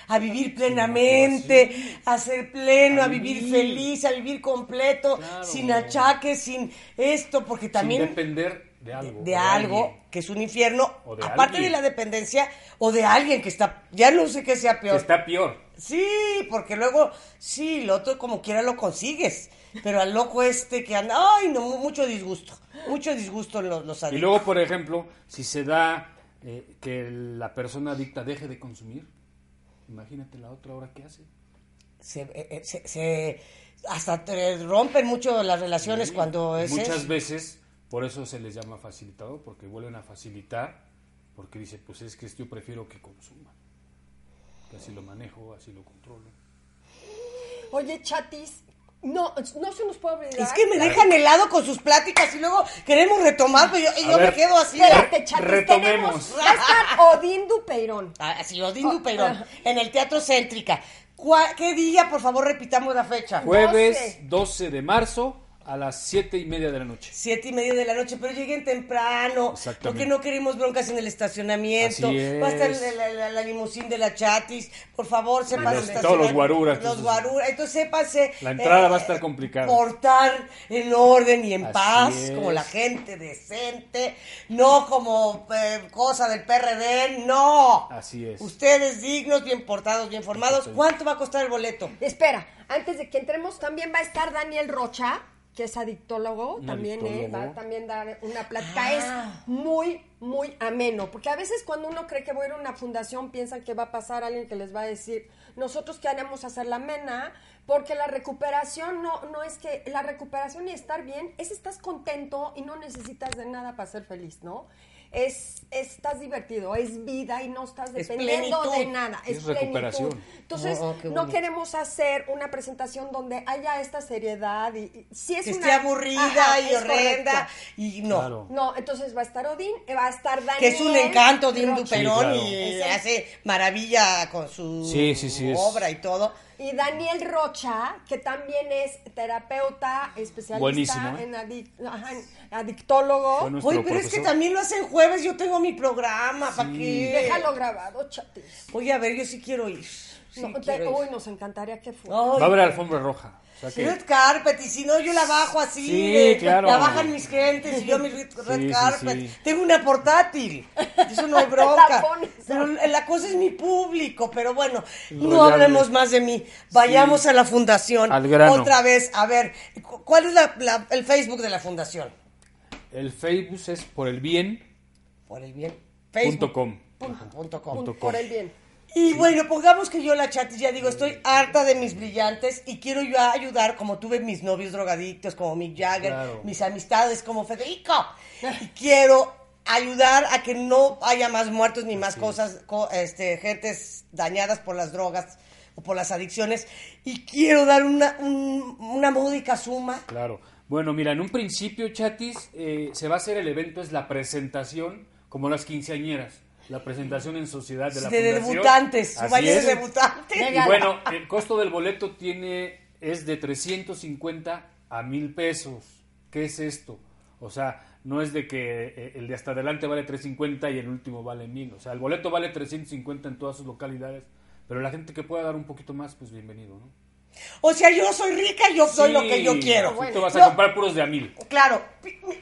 A vivir plenamente, a ser pleno, a, vivir, vivir. feliz, a vivir completo, Claro. sin achaques, sin esto, porque también Sin depender de algo. de algo alguien. que es un infierno, de aparte alguien. de la dependencia, o de alguien que está, ya no sé qué sea Que peor. está peor. Sí, porque luego, sí, lo otro como quiera lo consigues, pero al loco este que anda, ay, no, mu- mucho disgusto, mucho disgusto los, los Y adictos. luego, por ejemplo, si se da eh, que la persona adicta deje de consumir, imagínate la otra hora que hace. se, eh, eh, se- se- hasta te rompen mucho las relaciones Sí, cuando es Muchas veces, por eso se les llama facilitador, porque vuelven a facilitar, porque dice, pues es que yo prefiero que consuma. Que así lo manejo, así lo controlo. Oye, chatis, no, no se nos puede olvidar. Es que me dejan helado con sus pláticas y luego queremos retomar, pero yo, me quedo así. Espérate, chatis, retomemos. tenemos- Va a estar Odín Dupeirón. Ah, Así, Odín Dupeirón, en el Teatro Céntrica. ¿Cuál- ¿Qué día, por favor, repitamos la fecha? Jueves 12 de marzo a las 7 y media de la noche. Siete y media de la noche, pero lleguen temprano, Exactamente. porque no queremos broncas en el estacionamiento. Así Va a estar es. la, la, la- la limusín de la chatis. Por favor, sepan los- todos los guaruras, Los entonces- guaruras. Entonces, sépanse. La entrada eh, va a estar complicada. Portar en orden y en Así paz, es. como la gente decente. No como eh, cosa del PRD, no. Así es. Ustedes dignos, bien portados, bien formados. ¿Cuánto va a costar el boleto? Espera, antes de que entremos, también va a estar Daniel Rocha, que es adictólogo, Un también eh, va a también dar una plática. Ah. Es muy, muy ameno, porque a veces cuando uno cree que voy a ir a una fundación, piensan que va a pasar alguien que les va a decir, nosotros queremos hacer la amena, porque la recuperación no, no es que, la recuperación y estar bien, es estás contento y no necesitas de nada para ser feliz, ¿no? Es, estás divertido, es vida y no estás Es dependiendo de nada. Es Es, recuperación. plenitud. Entonces, Oh, qué no queremos hacer una presentación donde haya esta seriedad y, y si es Que una esté aburrida Ajá, y es horrenda. correcto. Y no. Claro. No, entonces va a estar Odín, eh, va a estar Daniel. que es un encanto de. Duperón claro. y hace maravilla con su Sí, sí, sí, es- obra y todo. Y Daniel Rocha, que también es terapeuta especialista Buenísimo, ¿eh? en, adic- ajá, adictólogo. Oye, pero es que también lo hacen jueves, yo tengo mi programa, ¿para qué? Déjalo grabado, chatis. Oye, a ver, yo sí quiero ir. Sí, No, te- quiero ir. uy, nos encantaría que fuera. Ay, Va a haber alfombra roja. O sea que- Red carpet, y si no, yo la bajo así. Sí, de- claro. La bajan mis gentes y yo mi red, red Sí, sí, carpet. sí. Tengo una portátil. Eso no hay bronca. pero la cosa es mi público. Pero bueno, no hablemos más de mí. Vayamos a la fundación. Al grano. Otra vez. A ver, cu- ¿cuál es la- la- el Facebook de la fundación? El Facebook es por el bien. Por el bien. Punto Facebook. com. Punto com. Punto Por el bien. Y bueno, pongamos que yo la chatis ya digo, estoy harta de mis brillantes y quiero yo ayudar, como tuve mis novios drogadictos, como Mick Jagger, Claro. mis amistades como Federico. Y quiero ayudar a que no haya más muertos ni más cosas, co- este, gentes dañadas por las drogas o por las adicciones. Y quiero dar una, un- una módica suma. Claro. Bueno, mira, en un principio, Chatis, eh, se va a hacer el evento, es la presentación, como las quinceañeras. La presentación en sociedad de la de fundación. debutantes, su Así baile de es. debutantes. Y bueno, el costo del boleto tiene es de 350 a mil pesos. ¿Qué es esto? O sea, no es de que eh, el de hasta adelante vale 350 y el último vale mil. O sea, el boleto vale 350 en todas sus localidades. Pero la gente que pueda dar un poquito más, pues bienvenido, ¿no? O sea, yo soy rica, yo soy lo que yo quiero. Tú te vas a No, comprar puros de a mil. Claro,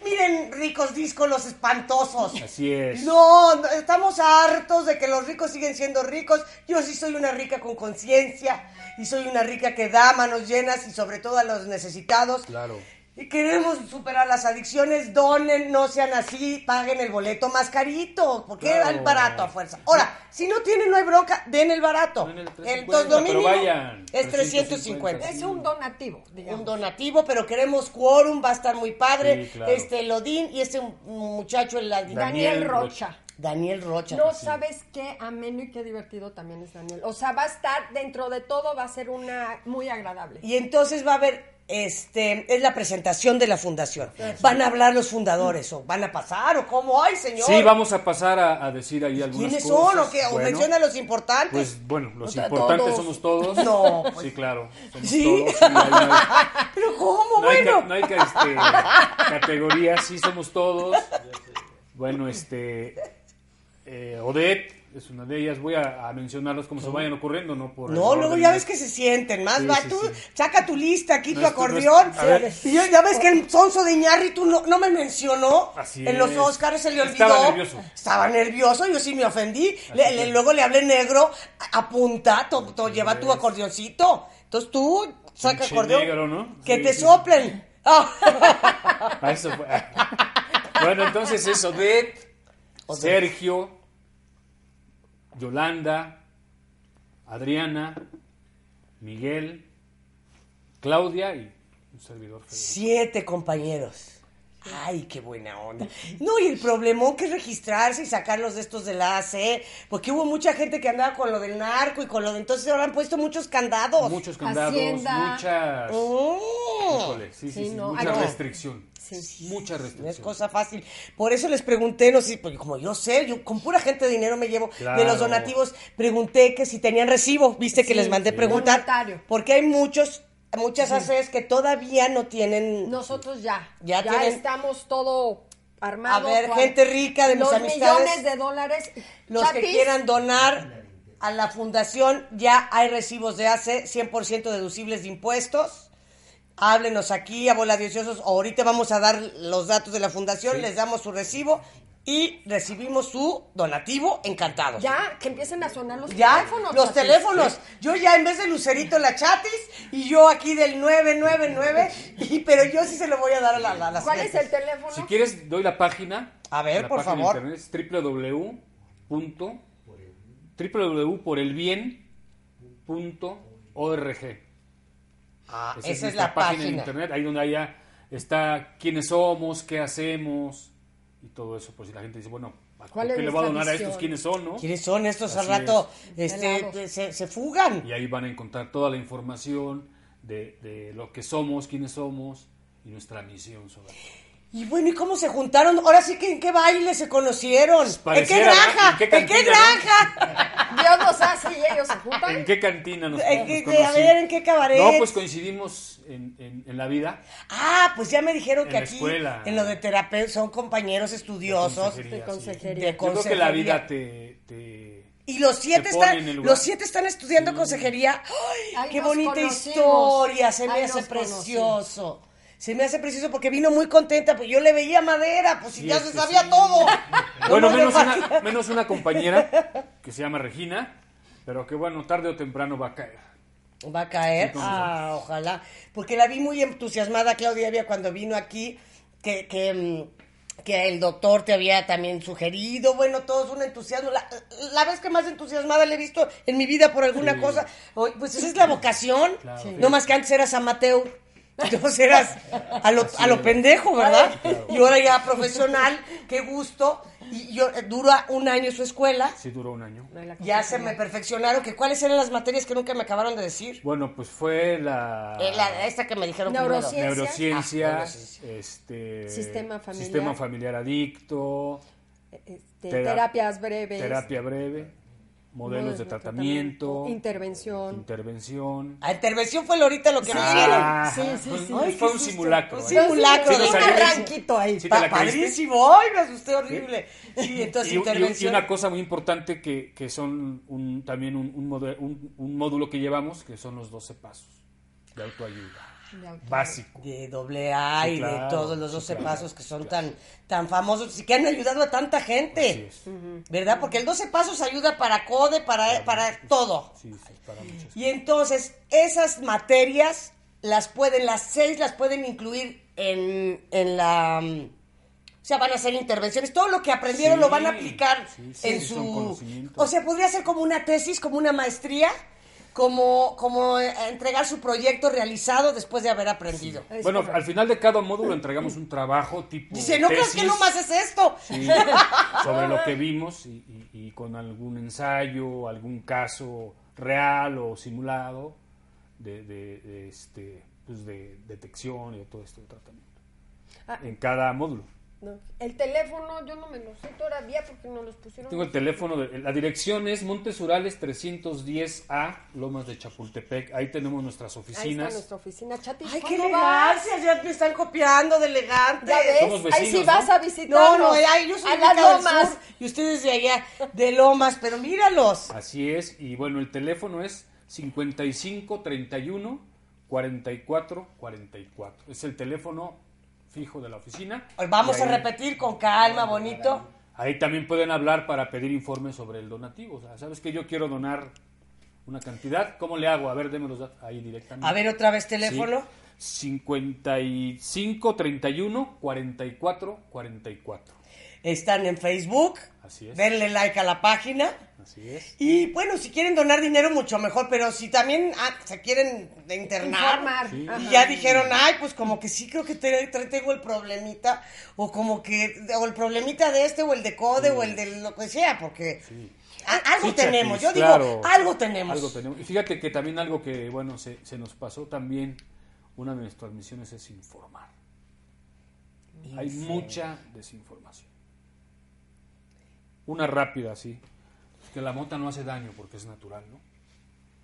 miren ricos discos los espantosos. Así es. No, no, estamos hartos de que los ricos siguen siendo ricos. Yo sí soy una rica con conciencia y soy una rica que da manos llenas y sobre todo a los necesitados. Claro. Y queremos superar las adicciones, donen, no sean así, paguen el boleto más carito, porque Claro. era el barato a fuerza. Ahora, si no tienen, no hay bronca, den el barato. Den el Entonces, 350, lo pero mínimo vayan, es 350. 350. Es un donativo, digamos. Un donativo, pero queremos quórum, va a estar muy padre. Sí, claro. Este, Lodín y este muchacho, el Daniel, Daniel Rocha. Daniel Rocha. No sabes qué ameno y qué divertido también es Daniel. O sea, va a estar dentro de todo, va a ser una muy agradable. Y entonces va a haber este, es la presentación de la fundación. ¿Van a hablar los fundadores o van a pasar o cómo? ¡Ay, señor! Sí, vamos a pasar a, a decir ahí algunas ¿Quiénes cosas. son o qué? ¿O Bueno, menciona a los importantes? Pues bueno, los O sea, importantes todos. somos todos. No, pues- Sí, claro. Somos ¿Sí? todos. sí, ahí no hay- ¿Pero cómo? No hay, bueno. no hay este, categorías, sí somos todos. Bueno, este. Eh, Odette es una de ellas. Voy a, a mencionarlos como se vayan ocurriendo, ¿no? Por No, luego ya ves que se sienten más. Sí, va, sí, tú saca tu lista aquí, No tu es- no es- acordeón. Y yo- ya ves que el sonso de Iñárritu no, no me mencionó. Así en los. Oscars se le olvidó. Estaba nervioso. Estaba nervioso, yo sí me ofendí. Le- le- luego le hablé negro. Apunta, to- to- lleva tu acordeoncito. Entonces tú saca Pinche acordeón. negro, ¿no? Que te soplen. Eso fue. Bueno, entonces es Odette, Sergio, Yolanda, Adriana, Miguel, Claudia y un servidor. Federico. Siete compañeros. Ay, qué buena onda. No, y el problemón que es registrarse y sacarlos de estos de la AC, porque hubo mucha gente que andaba con lo del narco y con lo de entonces ahora han puesto muchos candados. Muchos candados, Hacienda. muchas. Mm. Híjole, sí, sí, Sí, sí, no, mucha que- restricción. Mucha No es restricción. cosa fácil. Por eso les pregunté, no sé, porque como yo sé, yo con pura gente de dinero me llevo de los donativos, pregunté que si tenían recibo, viste que Sí, les mandé sí. preguntar, Voluntario. porque hay muchos, muchas ACs que todavía no tienen Nosotros ya. Ya Ya, tienen- estamos todo armado. A ver, gente rica de mis los amistades. millones de dólares. Los que quieran donar a la fundación, ya hay recibos de ACE, 100% deducibles de impuestos. Háblenos aquí a Bola Diociosos. Ahorita vamos a dar los datos de la fundación, les damos su recibo y recibimos su donativo encantados. Ya, que empiecen a sonar los Ya, teléfonos. los teléfonos. Yo ya en vez de Lucerito la chatis y yo aquí del 999, y, pero yo sí se lo voy a dar a, la, a las ¿Cuál es el teléfono? Si quieres, doy la página. A ver, La por página de favor. internet es www. www.porelbien.org. Ah, Esa, esa es nuestra la página de página. internet, ahí donde haya está quiénes somos, qué hacemos y todo eso. Por si la gente dice, bueno, ¿a ¿Cuál qué le va a donar a estos quiénes son, no? ¿Quiénes son estos al rato? Este, Helados. se, se fugan. Y ahí van a encontrar toda la información de, de lo que somos, quiénes somos y nuestra misión sobre todo. Y bueno, ¿y cómo se juntaron? Ahora sí que en qué baile se conocieron. ¿En qué granja? ¿no? ¿En qué ¿En qué cantina, granja? Dios los hace y ellos se juntan. ¿En qué cantina nos, ¿En nos qué- conocí? a ver, ¿en qué cabaret? No, pues coincidimos en, en- en la vida. Ah, pues ya me dijeron En que aquí escuela. en lo de terapeuta son compañeros estudiosos. consejería, De sí. consejería. De Yo creo que la consejería. vida te... te- Y los siete están, los siete están estudiando consejería. ¡Ay, Ahí qué nos bonita conocimos. historia! Se me hace nos conocimos. Se me hace precioso porque vino muy contenta, pues yo le veía madera, pues si Sí, ya se sabía sí. todo. Bueno, menos una, menos una compañera que se llama Regina, pero que bueno, tarde o temprano va a caer. Va a caer. Ah, ojalá. Porque la vi muy entusiasmada, Claudia, había cuando vino aquí, que, que, mm, que el doctor te había también sugerido. Bueno, todo es un entusiasmo. La, la vez que más entusiasmada le he visto en mi vida por alguna Sí. cosa. Pues esa es la vocación. Claro. Sí. No más que antes eras amateur. Entonces eras a lo, a lo pendejo, ¿verdad? Y ahora ya profesional, qué gusto. Y yo, eh, dura un año su escuela. Sí duró un año. Ya se me perfeccionaron. que ¿Cuáles eran las materias que nunca me acabaron de decir? Bueno, pues fue la... Eh, la- esta que me dijeron Neurociencia. primero. Neurociencia, Ah, neurociencia. este, Sistema familiar. sistema familiar adicto, Este, Tera- terapias breves. terapia breve, modelos de tratamiento, Intervención. intervención. A intervención fue lo ahorita lo que me Ah, sí, sí, fue, sí. fue Ay, qué un susto. simulacro. Un ¿eh? simulacro. Sí, Un arranquito ahí. Sí la caíste. padrísimo. Ay, me asusté horrible. Sí, entonces Y, y- intervención. y una cosa muy importante que, que son un- también un, un- un módulo que llevamos, que son los 12 pasos de autoayuda. Básico. de doble A Sí, y de todos los sí, 12 claro, pasos que son tan, tan famosos y que han ayudado a tanta gente. ¿Verdad? Porque el 12 pasos ayuda para CODE, para, para todo. Sí, sí, para muchas Y entonces, esas materias las pueden, las seis las pueden incluir en, en la... O sea, van a hacer intervenciones. Todo lo que aprendieron Sí, lo van a aplicar sí, sí, en su... O sea, podría ser como una tesis, como una maestría, como, como eh, entregar su proyecto realizado después de haber aprendido. Es Bueno, correcto. al final de cada módulo entregamos un trabajo tipo Dice, no creas que nomás es esto. sí, sobre lo que vimos y, y- y con algún ensayo, algún caso real o simulado de, de- de, este pues, de detección y de todo esto de tratamiento. Ah. En cada módulo. No, El teléfono, yo no me lo sé todavía porque no los pusieron. Tengo el teléfono, de- la dirección es Montes Urales 310A, Lomas de Chapultepec. Ahí tenemos nuestras Ahí está oficinas. nuestra oficina. Chatis, Ay, qué elegancia, ya me están copiando de elegante. Ya ves, Somos ahí sí vecinos, vas ¿no? a No, visitarnos. no, ay, yo soy a las lomas. sur y ustedes de allá, de Lomas, pero míralos. Así es, y bueno, el teléfono es 55 31 44 44. Es el teléfono fijo de la oficina. Vamos a ahí- repetir con calma, bonito. Ahí también pueden hablar para pedir informes sobre el donativo. O sea, ¿sabes que yo quiero donar una cantidad? ¿Cómo le hago? A ver, los datos ahí directamente. A ver, otra vez teléfono. Sí. 55 31 44 44. Están en Facebook. Así es. Denle like a la página. Así es. Y bueno, si quieren donar dinero, mucho mejor. Pero si también ah, se quieren internar. Sí. Y Ajá. ya dijeron, ay, pues como que sí creo que te- te- tengo el problemita, o como que, o el problemita de este, o el de code, o el de lo que sea, porque a- algo tenemos, yo digo, algo tenemos. Algo tenemos. Y fíjate que también algo que, bueno, se, se nos pasó también, una de nuestras misiones es informar. Hay mucha desinformación. Una rápida, sí. Que la mota no hace daño porque es natural, ¿no?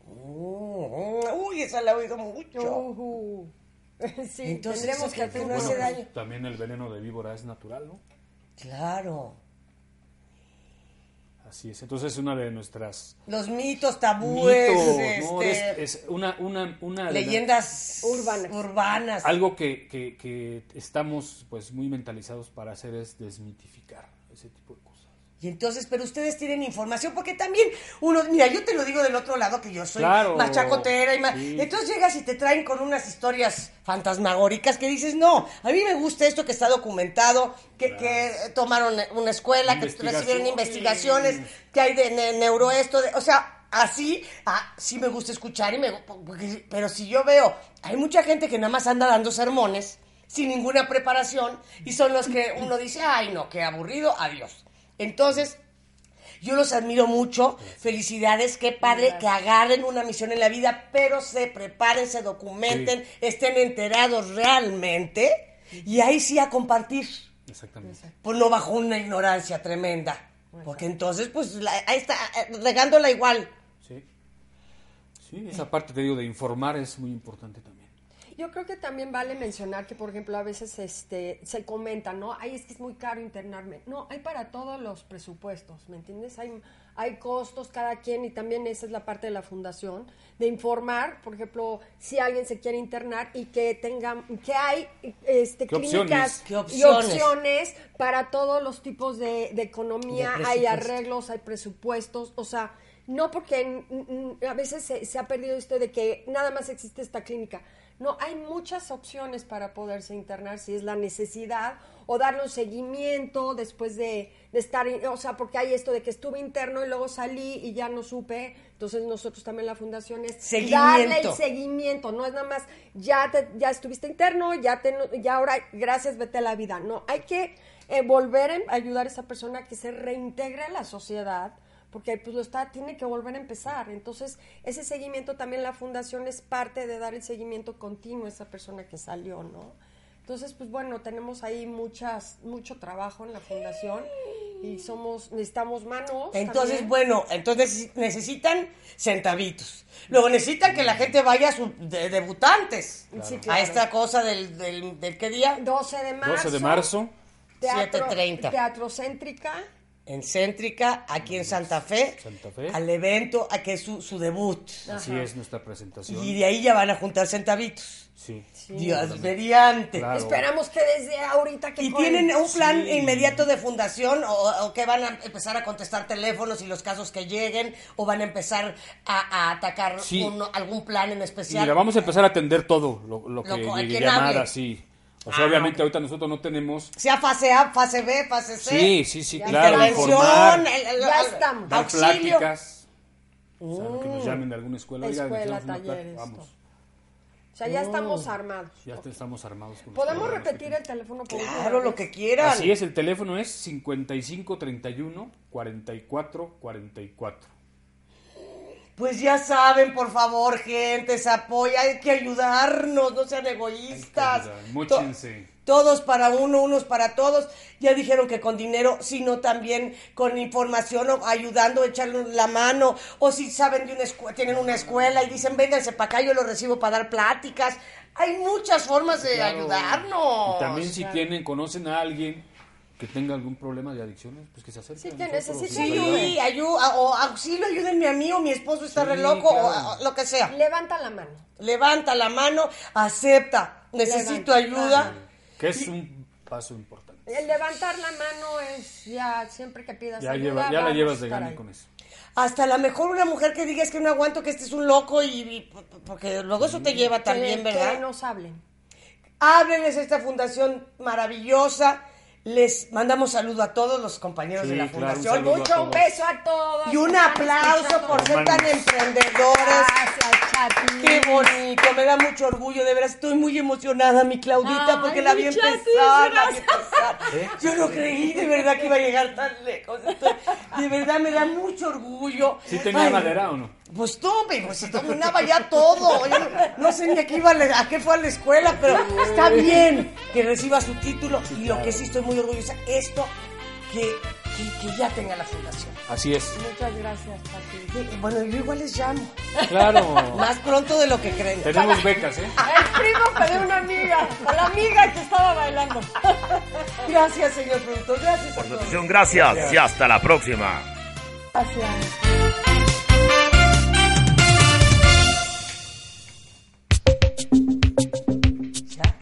Mm, Uy, esa la he oído mucho. Ujú. Sí, Entonces, tendremos ¿eso que hacer no hace Bueno, daño? pues, también el veneno de víbora es natural, ¿no? Claro. Así es. Entonces es una de nuestras Los mitos, tabúes, mitos, este, ¿no? Es, es una, una, una de la- leyendas Urbanas. urbanas. Algo que, que, que estamos pues muy mentalizados para hacer es desmitificar ese tipo de. Y entonces, pero ustedes tienen información, porque también uno, mira, yo te lo digo del otro lado, que yo soy Claro. más chacotera y más... Sí. Entonces llegas y te traen con unas historias fantasmagóricas que dices, no, a mí me gusta esto que está documentado, que, que tomaron una escuela, que recibieron investigaciones, que hay de ne- neuro esto, de- o sea, así, ah, sí me gusta escuchar, y me, pero si yo veo, hay mucha gente que nada más anda dando sermones sin ninguna preparación y son los que uno dice, ay no, qué aburrido, adiós. Entonces, yo los admiro mucho, felicidades, qué padre que agarren una misión en la vida, pero se preparen, se documenten, estén enterados realmente y ahí sí a compartir, Exactamente. pues no bajo una ignorancia tremenda, porque entonces pues la- ahí está, regándola igual. Sí. Sí, esa parte te digo de informar es muy importante también. Yo creo que también vale mencionar que, por ejemplo, a veces este, se comenta, ¿no? Ay, es que es muy caro internarme. No, hay para todos los presupuestos, ¿me entiendes? Hay, hay costos cada quien y también esa es la parte de la fundación, de informar, por ejemplo, si alguien se quiere internar y que tenga, que hay este, ¿Qué clínicas ¿Qué y opciones? opciones para todos los tipos de, de economía, De hay arreglos, hay presupuestos, o sea, no porque a veces se, se ha perdido esto de que nada más existe esta clínica. No, hay muchas opciones para poderse internar si es la necesidad o darle un seguimiento después de, de estar, o sea, porque hay esto de que estuve interno y luego salí y ya no supe. Entonces nosotros también la fundación es darle el seguimiento, no es nada más ya te, ya estuviste interno, ya te, ya ahora gracias vete a la vida. No, hay que eh, volver a ayudar a esa persona a que se reintegre a la sociedad porque pues lo está tiene que volver a empezar. Entonces, ese seguimiento también la fundación es parte de dar el seguimiento continuo a esa persona que salió, ¿no? Entonces, pues bueno, tenemos ahí muchas mucho trabajo en la fundación y somos necesitamos manos. Entonces, también. bueno, entonces necesitan centavitos. Luego necesitan que la gente vaya a sus de- debutantes. Sí, A esta cosa del, del, del qué día? 12 de marzo. 12 de marzo. Teatro, 7:30. Teatro Céntrica. En Céntrica, aquí en Santa Fe. Santa Fe. Al evento, a que es su, su debut. Así es nuestra presentación. Y de ahí ya van a juntar centavitos. Sí. Dios mediante. Claro. Esperamos que desde ahorita que ¿Y tienen un plan Sí. inmediato de fundación o, o que van a empezar a contestar teléfonos y los casos que lleguen o van a empezar a, a atacar Sí. uno- algún plan en especial? Mira, vamos a empezar a atender todo lo, lo que Lo- a llegue sí. O sea, Ah, obviamente ok. ahorita nosotros no tenemos... Sea fase A, fase B, fase C. Sí, sí, sí, Ya claro, Intervención, informar, el- el- Ya estamos. dar auxilio. pláticas. O sea, que nos llamen de alguna escuela. Oiga, Escuela, plática. talleres, Vamos, O sea, ya estamos armados. ya te- estamos armados. con ¿Podemos repetir el teléfono por Claro, lo que quieran. Así es, el teléfono es 5531 44 44. Pues ya saben, por favor, gente, se apoya, hay que ayudarnos, no sean egoístas. To- todos para uno, unos para todos. Ya dijeron que con dinero, sino también con información o ayudando, echarle la mano. O si saben de una escuela, tienen una escuela y dicen, vénganse para acá, yo lo recibo para dar pláticas. Hay muchas formas de Claro. ayudarnos. Y también si tienen, conocen a alguien que tenga algún problema de adicciones, pues que se acerque. Sí, a que necesite. Sí, ayuda, o auxilio, ayúdenme a mí, o mi esposo está Sí, re loco, o claro. a- lo que sea. Levanta la mano. Levanta la mano, acepta, necesito Levanta. ayuda. Que es un paso importante. El levantar la mano es ya siempre que pidas Ya, ayuda. lleva- ya la llevas a de gana con eso. Hasta la mejor una mujer que diga es que no aguanto que este es un loco y, y- porque luego eso te lleva también, Que- ¿verdad? Que nos hablen. Háblenles a esta fundación maravillosa. Les mandamos saludo a todos los compañeros Sí, de la claro, fundación. Mucho Un beso a todos. y un aplauso por ser tan emprendedores. Gracias, Chati. Qué bonito, me da mucho orgullo, de veras estoy muy emocionada, mi Claudita, Ay, porque la vi empezar, la vi empezar. Yo no creí de verdad que iba a llegar tan lejos. Estoy- de verdad me da mucho orgullo. ¿Sí tenía Ay, madera o no? Pues tuve, pues si dominaba ya todo. Yo no, sé ni a qué, iba a, la- a qué fue a la escuela, pero está bien que reciba su título. Y lo que sí estoy muy orgullosa, esto, que, que, que ya tenga la fundación. Así es. Muchas gracias, Chati. Y, Bueno, yo igual les llamo. Claro. Más pronto de lo que creen. Tenemos becas, ¿eh? El primo que de una amiga. O la amiga que estaba bailando. Gracias, señor productor. Gracias a Por su atención, gracias y hasta la próxima. Gracias.